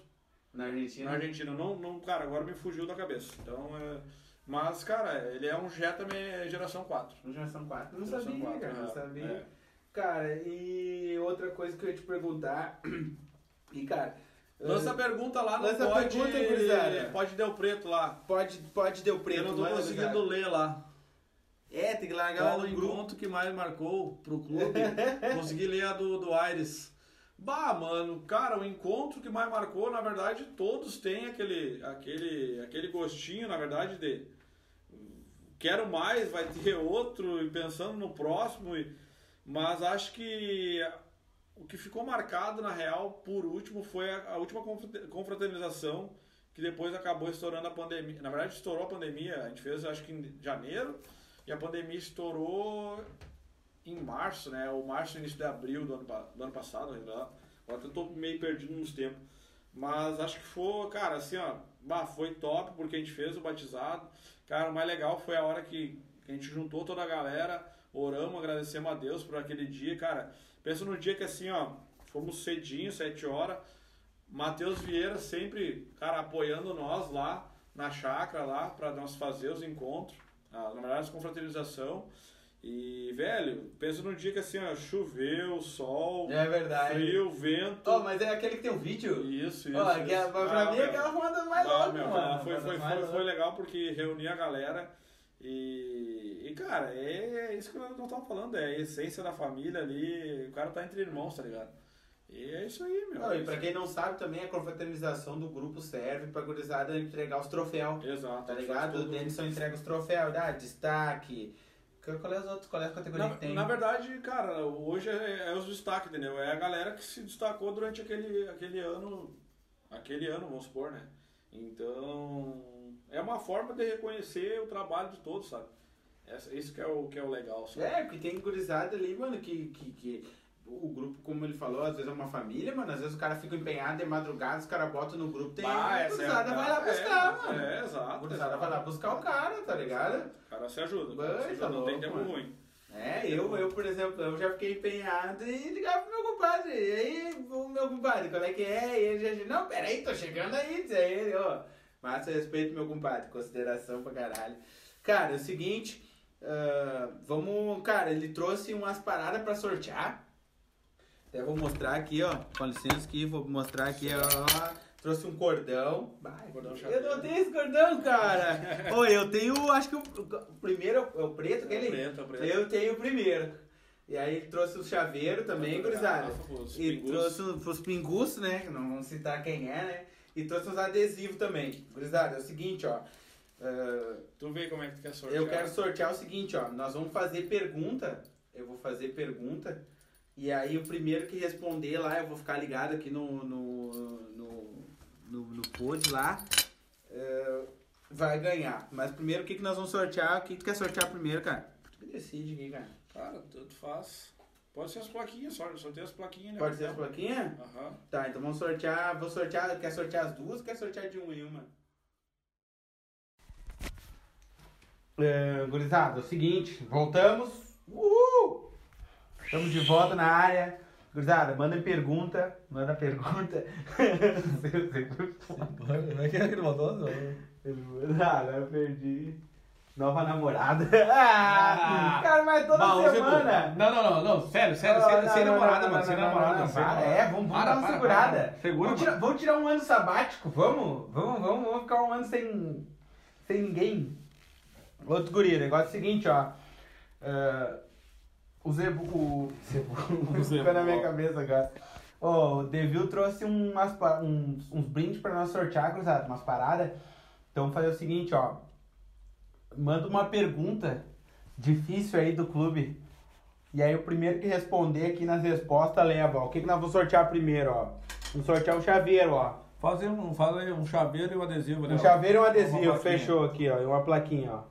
Na Argentina. Na Argentina, não, não, cara, agora me fugiu da cabeça. Então, é, mas, cara, ele é um Jetta me- geração 4. No Geração 4. Não Geração sabia, quatro, cara. Não é, sabia. é. Cara, e outra coisa que eu ia te perguntar. E, cara. Lança a eh, pergunta lá no lança pode, pergunta, gurizada. pode Del Preto lá. Pode, pode deu preto. Eu não tô conseguindo gurizada. ler lá. É, tem que largar Qual o encontro que mais marcou pro clube? Consegui ler a do, do Aires. Bah, mano, cara, o encontro que mais marcou, na verdade, todos têm aquele, aquele, aquele gostinho, na verdade, de quero mais, vai ter outro, e pensando no próximo, e- mas acho que o que ficou marcado, na real, por último, foi a, a última confra- confraternização, que depois acabou estourando a pandemia. Na verdade, estourou a pandemia, a gente fez, acho que em janeiro, e a pandemia estourou em março, né? Ou março, início de abril do ano, do ano passado, ainda lá. Agora eu tô meio perdido nos tempos. Mas acho que foi, cara, assim, ó, bah, foi top porque a gente fez o batizado. Cara, o mais legal foi a hora que, a gente juntou toda a galera, oramos, agradecemos a Deus por aquele dia, cara. Pensa no dia que assim, ó, fomos cedinho, sete horas. Matheus Vieira sempre, cara, apoiando nós lá na chácara lá para nós fazer os encontros, na verdade, as confraternização. E, velho, pensa num dia que assim, ó, choveu, sol, É verdade. frio, vento. Oh, mas é aquele que tem o vídeo? Isso, isso. Ó, que é- isso. pra Ah, mim é aquela foda mais Ah, louca, meu, mano. Foi, foi, foi, foi legal porque reunia a galera e, e cara, é, é isso que nós estamos falando, é a essência da família ali, o cara tá entre irmãos, tá ligado? E é isso aí, meu. Não, e pra quem não sabe também, a confraternização do grupo serve pra gurizada entregar os troféus. Exato. Tá ligado? tudo. O Denison entrega os troféus, dá destaque. Qual é as outras, qual é as categorias Na, que tem? na verdade, cara, hoje é, é os destaques, entendeu? É a galera que se destacou durante aquele, aquele ano, aquele ano, vamos supor, né? Então, é uma forma de reconhecer o trabalho de todos, sabe? Isso que é o, que é o legal, sabe? É, porque tem gurizada ali, mano, que, que, que o grupo, como ele falou, às vezes é uma família, mano, às vezes o cara fica empenhado de madrugada, os caras botam no grupo, tem Ah, a essa é a- gurizada vai lá buscar, é, mano. É, exato. A gurizada vai lá buscar o cara, tá ligado? O cara se ajuda. Cara se ajuda, tá não tem louco, tempo mano. ruim. É, eu, eu, por exemplo, eu já fiquei empenhado e ligava pro meu compadre. E aí, o meu compadre, como é que é? E ele já disse, não, peraí, tô chegando aí, diz ele, ó. Massa respeito, meu compadre, consideração pra caralho. Cara, é o seguinte, ah, vamos, cara, ele trouxe umas paradas pra sortear. Até vou mostrar aqui, ó, com licença aqui, vou mostrar aqui, ó. Trouxe um cordão. Vai, Cordão eu não tenho esse cordão, cara. Oi, eu tenho, acho que o, o primeiro é o preto, aquele. preto, é o preto. Eu tenho o primeiro. E aí ele trouxe o chaveiro também, gurizada. Os E trouxe o- pros pingus, né? Não vamos citar quem é, né? E trouxe uns adesivos também. Gurizada, é o seguinte, ó. ah, Tu vê como é que tu quer sortear. eu quero sortear o seguinte, ó. Nós vamos fazer pergunta. Eu vou fazer pergunta. E aí o primeiro que responder lá, eu vou ficar ligado aqui no. no. no, no, no pod lá. eh, vai ganhar. Mas primeiro o que, que nós vamos sortear? O que, tu quer sortear primeiro, cara? Tu que decide aqui, cara. Cara, tanto faz. Pode ser as plaquinhas, só. Sorteia as plaquinhas, né? Pode ser as plaquinhas? Aham. Tá, então vamos sortear. Vou sortear. Quer sortear as duas ou quer sortear de uma em uma? É, gurizada, é o seguinte, voltamos. Uhul! Estamos de volta na área. Gurizada, manda pergunta. Manda pergunta. Como é que ele mandou? ah, eu perdi. Nova namorada. Ah, cara, mas toda semana. Não, não, não, não, sério, sério, Não, sem, não, sem não, namorada, não, mano, não, sem não, namorada. não, para. É, vamos, vamos Para, dar uma para, segurada. para. Segura, vamos, tirar, vamos tirar um ano sabático, vamos? Vamos, vamos, vamos ficar um ano sem, sem ninguém. Outro guri, o negócio é o seguinte, ó. Ah, o Zebu. O Zebu. O Zebu, na minha cabeça agora. Ó, o Devil trouxe umas, uns, uns brindes pra nós sortear, cruzado, umas paradas. Então vamos fazer o seguinte, ó. Manda uma pergunta difícil aí do clube. E aí o primeiro que responder aqui nas respostas leva, ó. O que, que nós vamos sortear primeiro, ó? Vamos sortear um chaveiro, ó. Fazer um, fazer um chaveiro e um adesivo, né? Um chaveiro e um adesivo, fechou aqui, ó. E uma plaquinha, ó.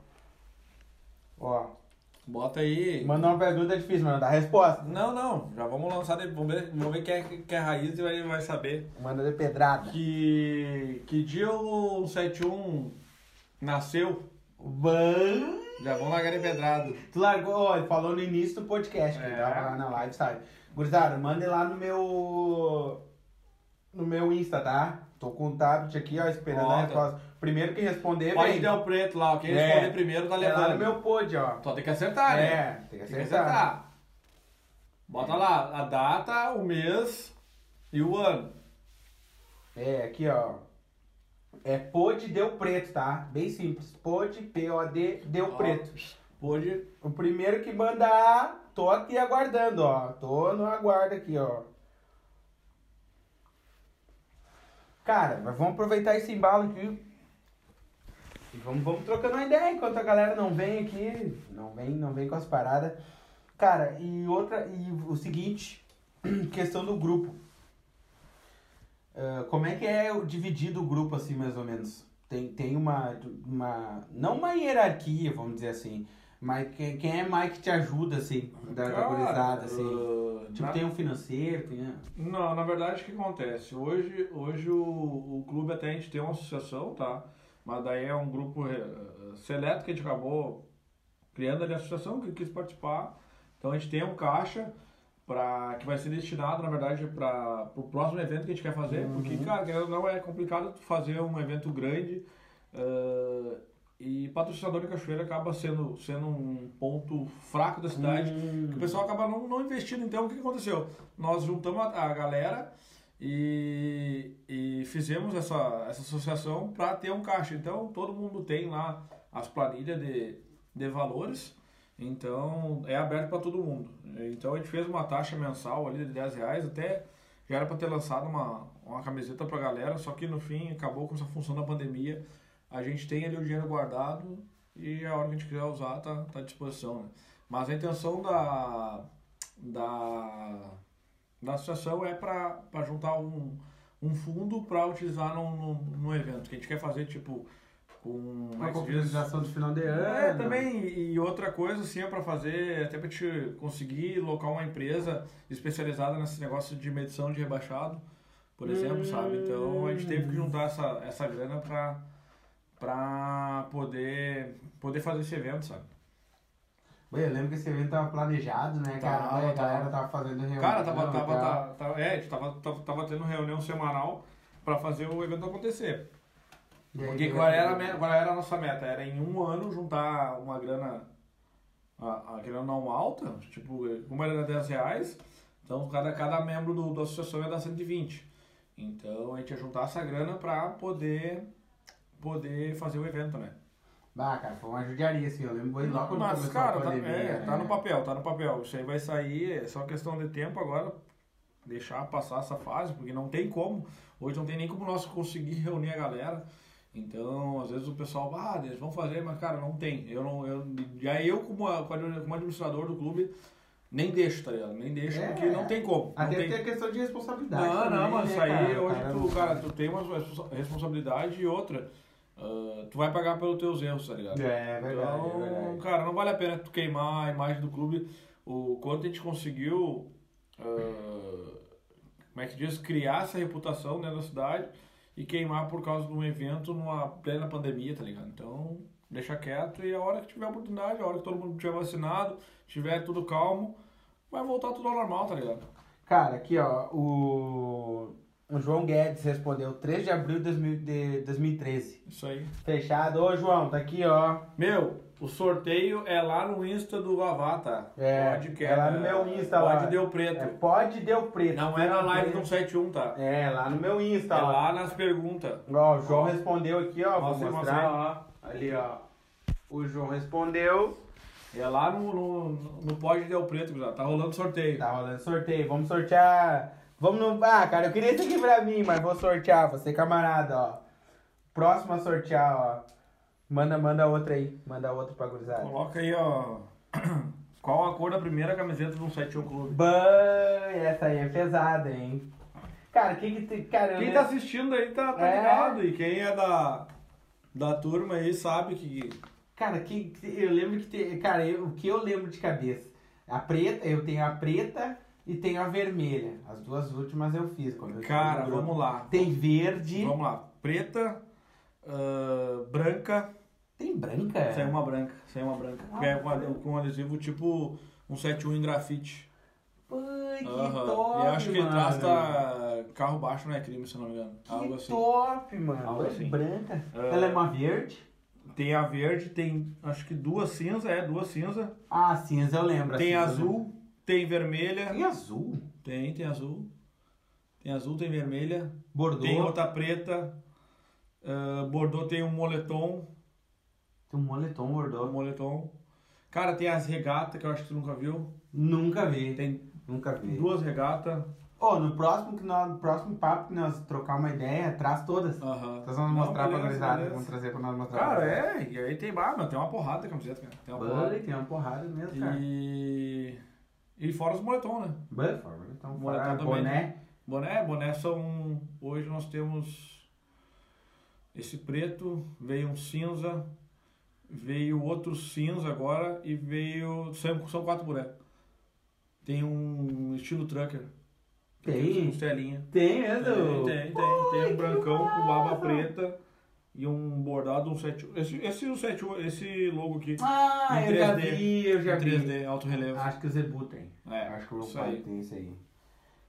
Ó. Bota aí. Manda uma pergunta difícil, mano. Dá resposta. Não, não, já vamos lançar, vamos ver, vamos ver quem, é, quem é raiz e vai, vai saber. Manda de pedrada. Que, que dia o 71 nasceu? Ban... Já vamos largar de pedrado. Tu largou, ó, ele falou no início do podcast, que É. tava lá na live, sabe? Gurizada, mande lá no meu. No meu Insta, tá? Tô com o tablet aqui, ó, esperando a resposta. Primeiro que responder, Pode vem. dar o preto lá, quem É. responder primeiro tá É lá no levando. meu pod, ó. Só tem que acertar, né? É, tem que Tem que acertar. acertar. Bota lá a data, o mês e o ano. É, aqui, ó. É pod deu preto, tá? Bem simples. Pod, P-O-D, deu Ó. preto. Pode. O primeiro que mandar, tô aqui aguardando, ó. Tô no aguardo aqui, ó. Cara, mas vamos aproveitar esse embalo aqui. E vamos, vamos trocando uma ideia enquanto a galera não vem aqui. Não vem, não vem com as paradas. Cara, e outra, e o seguinte, questão do grupo. Ah, como é que é dividido o grupo, assim, mais ou menos? Tem, tem uma, uma. Não uma hierarquia, vamos dizer assim. Mas quem, é mais que te ajuda, assim, da, da gurizada, assim? uh, Tipo, na- tem um financeiro, tem. a- Não, na verdade, o que acontece? Hoje, hoje o, o clube até a gente tem uma associação, tá? Mas daí é um grupo eh, seleto que a gente acabou criando ali a associação, que quis participar. Então a gente tem um caixa pra, que vai ser destinado, na verdade, para o próximo evento que a gente quer fazer. Porque, cara, não é complicado fazer um evento grande. eh, e patrocinador em Cachoeira acaba sendo, sendo um ponto fraco da cidade. Hum. que o pessoal acaba não, não investindo. Então, o que que aconteceu? Nós juntamos a, a galera e, e fizemos essa, essa associação para ter um caixa. Então, todo mundo tem lá as planilhas de, de valores. Então, é aberto para todo mundo. Então, a gente fez uma taxa mensal ali de 10 reais. Até já era para ter lançado uma, uma camiseta para galera. Só que, no fim, acabou com essa função da pandemia. A gente tem ali o dinheiro guardado e a hora que a gente quiser usar tá, tá à disposição. Né? Mas a intenção da, da, da associação é para juntar um, um fundo para utilizar no, no evento. Que a gente quer fazer, tipo, com... Uma confraternização de final de ano. é, também, e outra coisa, assim, é pra fazer, até pra te conseguir locar uma empresa especializada nesse negócio de medição de rebaixado, por exemplo, sabe? Então, a gente teve que juntar essa, essa grana pra, pra poder, poder fazer esse evento, sabe? Ué, eu lembro que esse evento tava planejado, né, cara? Tava, Ué, a galera tava. fazendo reunião. Cara, tava, tava, tava- é, gente tava, tava, tava tendo reunião semanal pra fazer o evento acontecer. Aí, Porque que qual era, a qual era a nossa meta? Era em um ano juntar uma grana, a, a grana não alta, tipo, como era 10 reais, então cada, cada membro do, da associação ia dar 120. Então a gente ia juntar essa grana pra poder, poder fazer o evento, né? Bah, cara, foi uma judiaria, assim. Eu lembro bem logo quando Mas, começou cara, a tá, pandemia. é, tá né? no papel, tá no papel. Isso aí vai sair, é só questão de tempo agora, deixar passar essa fase, porque não tem como. Hoje não tem nem como nós conseguir reunir a galera. Então, às vezes o pessoal, ah, eles vão fazer, mas cara, não tem. Eu não, eu, já eu como, a- como administrador do clube, nem deixo, tá ligado? Nem deixo, É. porque não tem como. Não Até tem... tem a questão de responsabilidade. Não, também, não, mas né, isso aí cara? hoje Cara, tu, cara, tu tem uma responsa- responsabilidade e outra, ah, tu vai pagar pelos teus erros, tá ligado? É, verdade, Então, é verdade. cara, não vale a pena tu queimar a imagem do clube. O quanto a gente conseguiu, ah, como é que diz, criar essa reputação dentro da cidade e queimar por causa de um evento numa plena pandemia, tá ligado? Então, deixa quieto e a hora que tiver oportunidade, a hora que todo mundo tiver vacinado, tiver tudo calmo, vai voltar tudo ao normal, tá ligado? Cara, aqui, ó, o... o João Guedes respondeu 3 de abril de 2000 de 2013. Isso aí. Fechado. Ô, João, tá aqui, ó. Meu, o sorteio é lá no Insta do Vavá, tá? É, Pode é lá no meu Insta lá. Pode deu preto. É, pode deu preto. Não é na live do 71, tá? É, lá no meu Insta, É ó. lá nas perguntas. Ó, o João respondeu aqui, ó. Mostra vou mostrar, ó. Ali, ó. O João respondeu. É lá no, no, no Pode Deu Preto, já. Tá rolando sorteio. Tá rolando sorteio. Vamos sortear. Vamos no. Ah, cara, eu queria isso aqui pra mim, mas vou sortear. Você, camarada, ó. Próximo a sortear, ó. Manda, manda outra aí. Manda outra pra gurizada. Coloca aí, ó. Qual a cor da primeira camiseta do 71 Clube? Ban, essa aí é pesada, hein? Cara, quem que tem. Cara, Quem lembro- tá assistindo aí tá, tá É. ligado. E quem é da, da turma aí sabe que. Cara, que, eu lembro que tem. Cara, eu- o que eu lembro de cabeça? A preta, eu tenho a preta e tenho a vermelha. As duas últimas eu fiz. Quando eu Cara, vamos lá. Tem verde. Vamos lá. Preta, ah, branca. Tem branca? Saiu uma branca. Saiu uma branca. Ah, que é com um adesivo tipo um 71 em grafite. Ai, que Aham. top, E acho que mano. atrás tá carro baixo não é crime, se não me engano. Que Algo assim. top, mano. Algo É assim. branca. Ah. Ela é uma verde? Tem a verde, tem acho que duas cinza, é, duas cinza. Ah, cinza eu lembro. Tem assim, eu azul, tem vermelha. Tem azul? Tem, tem azul. Tem azul, tem vermelha. Bordeaux. Tem outra preta. Ah, Bordeaux tem um moletom. Tem um moletom Um Bordeaux. moletom. Cara, tem as regatas que eu acho que tu nunca viu. Nunca vi. Tem Nunca vi. duas regatas. Ô, no próximo, que nós, no próximo papo que nós trocar uma ideia, traz todas. Aham. Nós vamos Não, mostrar pra beleza, gurizada. beleza. Vamos trazer pra nós mostrar. Cara, é, e aí tem, ah, meu, tem uma porrada de camiseta, cara. Tem uma porrada. Tem uma porrada mesmo, cara. E. E fora os moletom, né? Bem, então, Moletom fora, também. boné. Boné, boné são. Hoje nós temos esse preto, veio um cinza, veio outro cinza agora e veio. São, são quatro bonecos. Tem um estilo trucker. Tem? Costelinha. Tem mesmo? Tem, tem, tem. Tem um brancão com baba preta e um bordado, um 7. Esse, esse, o 7, esse logo aqui. Ah, Em eu já 3D. vi, eu já em vi. 3D, alto relevo. Acho que o Zebu tem. É, Acho que o aí. tem isso aí.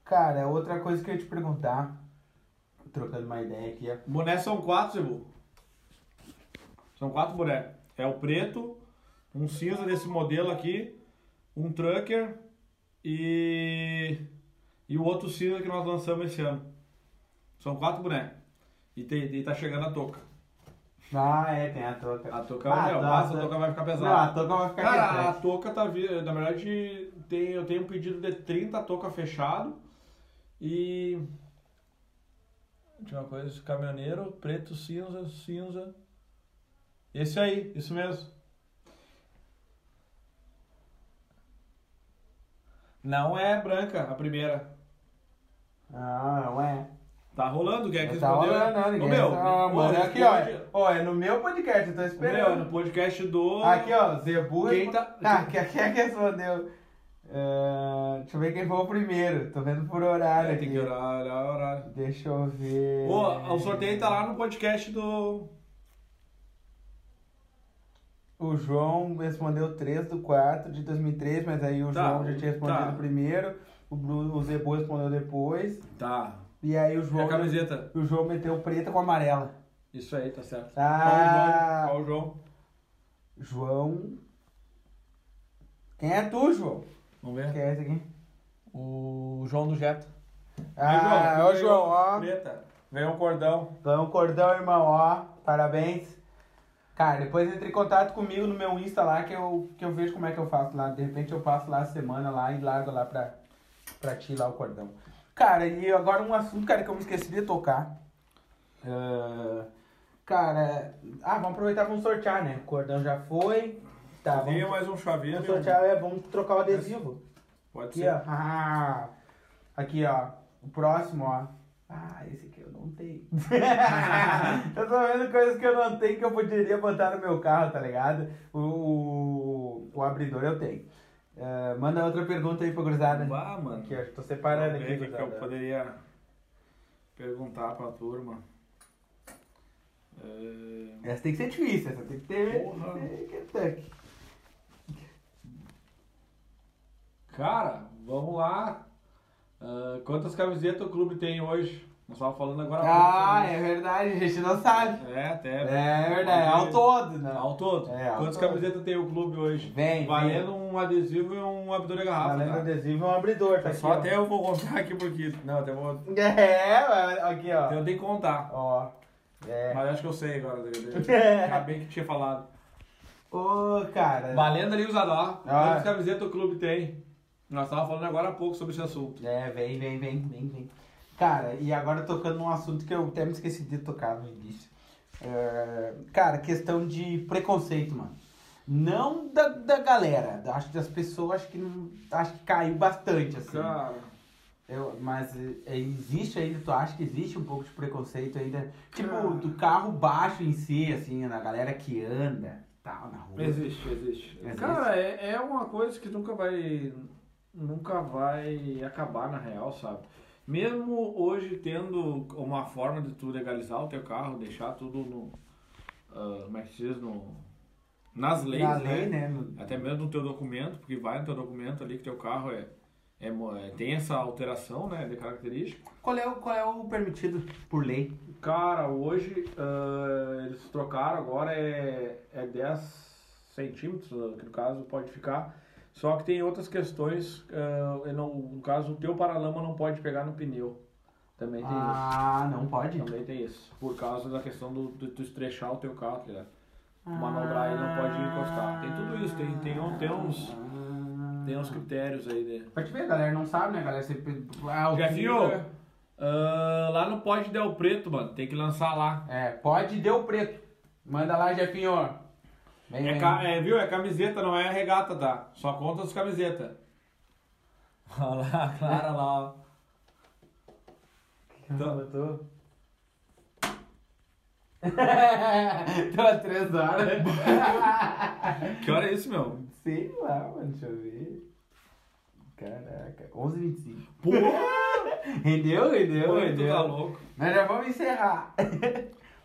Cara, outra coisa que eu ia te perguntar, trocando uma ideia aqui, ó. Boné são quatro, Zebu. São quatro bonecos. É o preto, um cinza desse modelo aqui, um trucker e. E o outro cinza que nós lançamos esse ano. São quatro bonecos. E, tem, e tá chegando a touca. Ah, é, tem a touca. A touca, Ah, meu, tá, mas tá. a touca vai ficar pesada. Não, a touca vai ficar Cara, a quietinha. touca tá vindo. Na verdade, tem, eu tenho um pedido de 30 touca fechado. E. Tinha uma coisa, caminhoneiro, preto, cinza, cinza. Esse aí, isso mesmo. Não é branca a primeira. Ah, ué. Tá rolando, quer que Tá respondeu? rolando, não, ninguém. Meu, Ah, aqui, ó. Ó, é no meu podcast, eu tô Meu, esperando. no podcast do. Aqui, ó, Zebu. Quem tá- Ah, quem, quem é que respondeu? Ah, deixa eu ver quem foi o primeiro. Tô vendo por horário É, aqui. tem que olhar, olhar o horário. Deixa eu ver. Ô, o sorteio tá lá no podcast do. O João respondeu 3 do 4 de 2003, mas aí o Tá, João já tinha respondido tá. primeiro. O, Bruno, o Zebu respondeu depois. Tá. E aí o E João. a camiseta? O João meteu preta com amarela. Isso aí, tá certo. Ah. Qual o João? João. Quem é tu, João? Vamos ver. Quem é esse aqui? O João do Jetta. Ah, Aí, ô João, ó. Preta. Ganhou um cordão. Ganhou um cordão, irmão, ó. Parabéns. Cara, depois entre em contato comigo no meu Insta lá que eu, que eu vejo como é que eu faço lá. De repente eu passo lá a semana lá e largo lá pra, pra ti lá o cordão. Cara, e agora um assunto, cara, que eu me esqueci de tocar. Ah, cara, ah, vamos aproveitar e vamos sortear, né? O cordão já foi. Tá, Tem vamos, mais um chaveiro. vamos sortear, é, vamos trocar o adesivo. Pode Aqui, ser. ó. Ah, aqui, ó. O próximo, ó. Ah, esse aqui eu não tenho. eu tô vendo coisas que eu não tenho que eu poderia botar no meu carro, tá ligado? O, o, o abridor eu tenho. Eh, manda outra pergunta aí pra gurizada. Vá, mano. Aqui, ó. Tô separando aqui, o que, que eu poderia perguntar pra turma. É, Essa tem que ser difícil, essa tem que ter. Porra. que Cara, vamos lá. Ah, quantas camisetas o clube tem hoje? Nós estávamos falando agora Ah, pouco é verdade, a gente não sabe. É, até. É verdade, ao todo, né? Ao todo. É, ao Quantas todo. camisetas tem o clube hoje? Vem, Valendo um adesivo e um abridor de garrafa. Valendo tá? adesivo é um abridor, tá aqui. Só ó. até eu vou contar aqui porque. Não, até vou. É, aqui, ó. Eu tenho que contar. Ó. É. Mas acho que eu sei agora. É. Acabei que tinha falado. Ô, cara. Valendo ali usado, ó. Ah. Quantas camisetas o clube tem? Nós estávamos falando agora há pouco sobre esse assunto. É, vem, vem, vem, vem, vem. Cara, e agora tocando num assunto que eu até me esqueci de tocar no início. É, cara, questão de preconceito, mano. Não da, da galera, acho que das pessoas, acho que não, acho que caiu bastante, assim. Cara. Eu, mas é, existe ainda, tu acha que existe um pouco de preconceito ainda? Tipo, Cara. do carro baixo em si, assim, na galera que anda, tal, na rua. Existe, existe. Existe. Cara, é, é uma coisa que nunca vai. Nunca vai acabar na real, sabe? Mesmo hoje tendo uma forma de tu legalizar o teu carro, deixar tudo no. ah, como é que se diz? No, nas leis, Na né? lei, né? Até mesmo no teu documento, porque vai no teu documento ali que teu carro é, é, é- tem essa alteração, né, de característica. Qual é, o, qual é o permitido por lei? Cara, hoje ah, eles trocaram, agora é, é 10 centímetros, que no caso pode ficar. Só que tem outras questões, ah, eu não- no caso o teu paralama não pode pegar no pneu. Também tem Ah, não pode? isso. Também tem isso. Por causa da questão do, de tu estrechar o teu carro, tá ligado? Manobrar ele não pode encostar. Tem tudo isso, tem, tem, um- tem uns, tem uns critérios aí de. Pode ver, a galera não sabe, né? Galera sempre. Ah, o ah, lá no Pode Del Preto, mano, tem que lançar lá. É, pode deu preto. Manda lá, Jefinho. Vem, É, ca- é, viu? É camiseta, não é regata, tá? Só conta as camisetas. Olha lá, a Clara lá, ó. Que eu tô? tô há três horas. Que hora é isso, meu? Sei lá, mano, deixa eu ver. Caraca, 11h25. Porra! Rendeu, rendeu, Pô, rendeu. tá louco. Mas já vamos encerrar.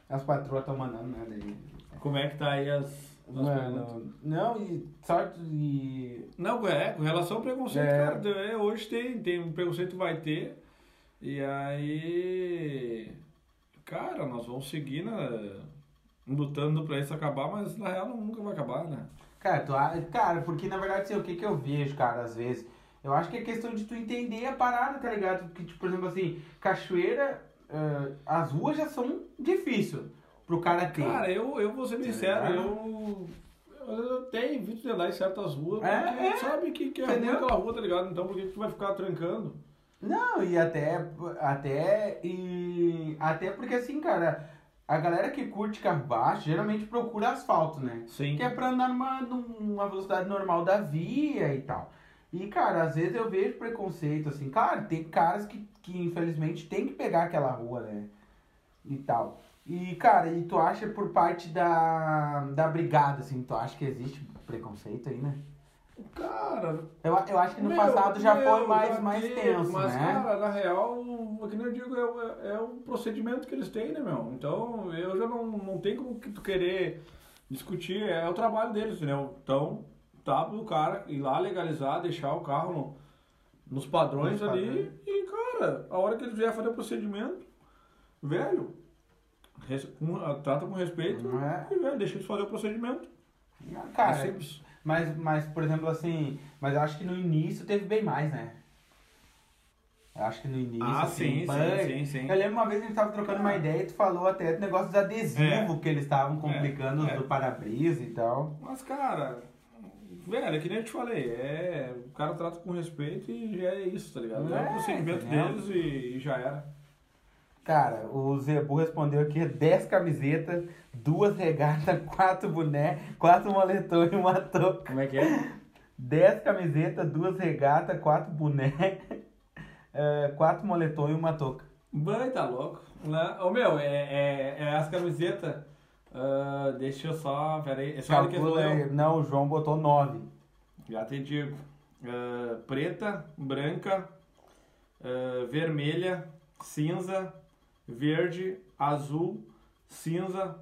As patroas estão mandando nada aí. Como é que tá aí as? Mano, não, e sorte e. Não, é, com relação ao preconceito, É. cara, é, hoje tem, tem um preconceito vai ter. E aí. Cara, nós vamos seguir na, lutando pra isso acabar, mas na real nunca vai acabar, né? Cara, tu, cara, porque na verdade, assim, o que que eu vejo, cara, às vezes, eu acho que é questão de tu entender a parada, tá ligado? Porque, tipo, por exemplo, assim, cachoeira, ah, as ruas já são difíceis pro cara ter. Cara, eu, eu vou ser bem eu, eu tenho evito de andar em certas ruas, É, porque é. sabe que, que é ruim aquela rua, tá ligado? Então por que que tu vai ficar trancando? Não, e até, até, e até porque assim, cara, a galera que curte carro baixo geralmente procura asfalto, né? Sim. Que é pra andar numa, numa velocidade normal da via e tal. E, cara, às vezes eu vejo preconceito, assim, claro, tem caras que, que infelizmente tem que pegar aquela rua, né? E tal. E, cara, e tu acha por parte da, da brigada, assim, tu acha que existe preconceito aí, né? Cara, Eu, eu acho que no Meu, passado já meu, foi mais, já mais teve, tenso, mas, né? cara, na real, o que nem eu digo, é, o- é o procedimento que eles têm, né, meu? Então, eu já não, não tenho como que tu querer discutir, é o trabalho deles, entendeu? Então, tá pro cara ir lá legalizar, deixar o carro no- nos padrões Nos ali padrões. e, cara, a hora que eles vier fazer o procedimento, velho, res- com- trata com respeito é? e, velho, deixa eles fazer o procedimento. Cara, é simples. Mas, mas, por exemplo, assim, mas acho que no início teve bem mais, né? Eu acho que no início, Ah, assim, sim, pã- sim, sim, sim. Eu lembro uma vez que a gente tava trocando uma ideia e tu falou até do negócio dos adesivos que eles estavam complicando é. do para-brisa e tal. Mas, cara, velho, é que nem eu te falei, é, o cara trata com respeito e já é isso, tá ligado? É, É, o procedimento deles e, e já era. Cara, o Zebu respondeu aqui 10 camisetas, duas regatas, quatro boné, quatro moletom e uma touca. Como é que é? 10 camisetas, duas regatas, quatro boné, eh, quatro moletom e uma touca. Bem, tá louco. Né? Ô, meu, é, é, é as camisetas. ah, deixa eu só. Pera aí. É só que respondeu? Não, o João botou 9. Já te digo. Ah, preta, branca, ah, vermelha, cinza, verde, azul, cinza,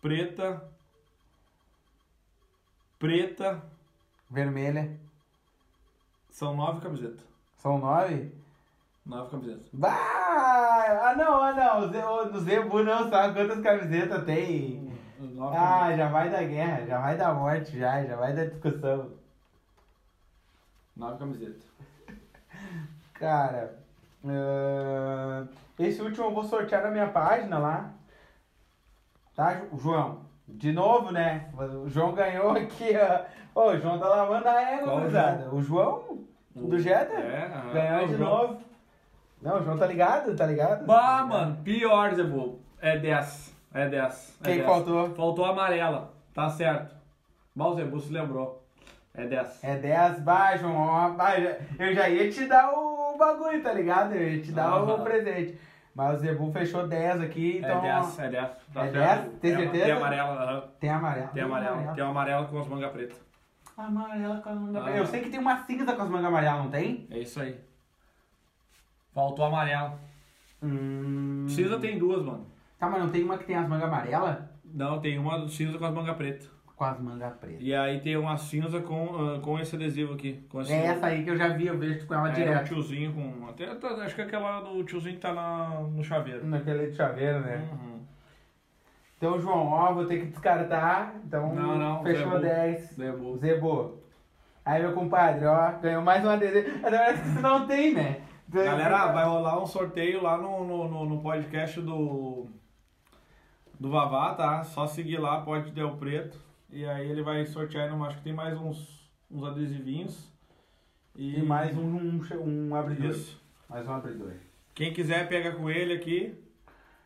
preta, preta. Vermelha. São nove camisetas. São 9? Nove camisetas. Bah! Ah, não, ah, não. O Ze- O o Zebu não sabe quantas camisetas tem. Nove Ah, já vai da guerra, já vai da morte, já, já vai da discussão. Nove camisetas. Cara, ah, esse último eu vou sortear na minha página lá. Tá, João? De novo, né? O João ganhou aqui, ó. Ô, o João tá lavando a égua, gurizada. O João? Do Jetta? É, aham. Ganhou O de novo. Não, o João tá ligado, tá ligado? Bah, mano, pior, Zé Bobo. É 10. É 10. É Quem 10. faltou? Faltou a amarela. Tá certo. Bah, o Zé Bobo se lembrou. É 10. É 10 baixo, João. ó, bah, Eu já ia te dar o bagulho, tá ligado? Eu ia te dar o Aham. presente. Mas o Zebu fechou 10 aqui, então. É 10, é 10. Tá É certo. 10? Tem É, certeza? Tem amarela, aham. Tem amarelo. Tem amarela. Tem uma amarela com as mangas pretas. Amarela com as mangas Ah. Eu sei que tem uma cinza com as mangas amarelas, não tem? É isso aí. Faltou amarela. Hum. Cinza tem duas, mano. Tá, mas não tem uma que tem as mangas amarelas? Não, tem uma cinza com as mangas pretas. Com as mangas pretas. E aí tem uma cinza com, ah, com esse adesivo aqui. Com esse É essa aí que eu já vi, eu vejo com ela É, o direto. tiozinho com. Até, acho que é aquela do tiozinho que tá na, no chaveiro. Naquele de chaveiro, né? Uhum. Então, João, ó, vou ter que descartar. Então, Não, não, fechou Zebu. 10. Zebu. Zebo. Aí, meu compadre, ó, ganhou mais um adesivo. Agora você não tem, né? Galera, vai rolar um sorteio lá no, no, no, podcast do. Do Vavá, tá? Só seguir lá, pode Del Preto. E aí ele vai sortear, não, acho que tem mais uns, uns adesivinhos. E mais um, um, um abridor. Isso. Mais um abridor. Quem quiser, pega com ele aqui.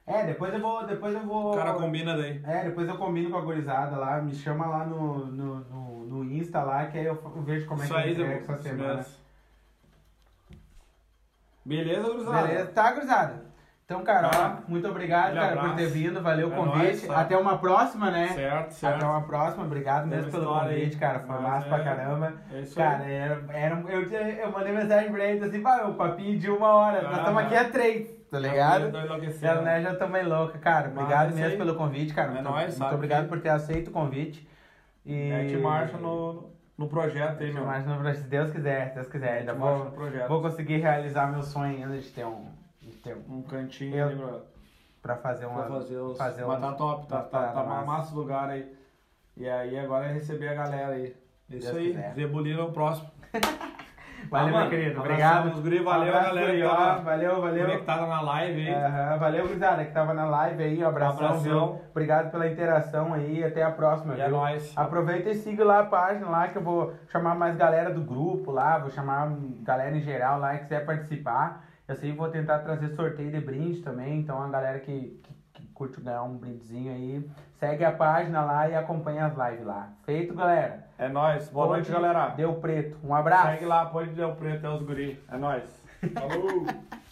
É, depois eu vou. Depois eu vou. O cara combina daí. É, depois eu combino com a gurizada lá, me chama lá no, no, no, no Insta lá, que aí eu vejo como é Isso que eu entrego Zé. essa semana. Beleza, gurizada? Beleza? Tá, gurizada? Então, cara, Tá. ó, muito obrigado, cara, por abraço. ter vindo, valeu o É convite. nóis, tá. Até uma próxima, né? Certo, certo. Até uma próxima, obrigado Tem mesmo pelo convite, aí. cara, foi Mas massa é- pra caramba. É isso Cara, aí. era, era, eu, eu mandei mensagem pra eles assim, vai, o papinho de uma hora, nós Ah. estamos aqui a três, tá ligado? Ela né, já também louca, cara. Obrigado é mesmo pelo convite, cara. É muito nóis, muito sabe obrigado que- por ter aceito o convite. E Mete marcha no, no projeto aí, meu. marcha no projeto, se Deus quiser, se Deus quiser. Ainda vou, vou conseguir realizar meu sonho ainda de ter um. Um. Cantinho Eu- ali pra... fazer uma. Pra fazer os. fazer mas tá top, tá, tá, tá massa. massa o lugar aí. E aí agora é receber a galera aí. Isso Deus aí, é o próximo. Valeu, Ah, meu querido. Obrigado. guri, valeu, galera, que ó. Valeu, valeu. Conectada na live aí. Valeu, gurizada, que tava na live aí. Um abração? Obrigado pela interação aí. Até a próxima, E é nóis. Aproveita e siga lá a página lá que eu vou chamar mais galera do grupo lá, vou chamar galera em geral lá que quiser participar. Eu sei vou tentar trazer sorteio de brinde também, então a galera que, que, que curte ganhar um brindezinho aí, segue a página lá e acompanha as lives lá. Feito, galera? É nóis. Boa noite, galera. Deu preto. Um abraço. Segue lá, pode Deu Preto, é os guri. É nóis. Falou!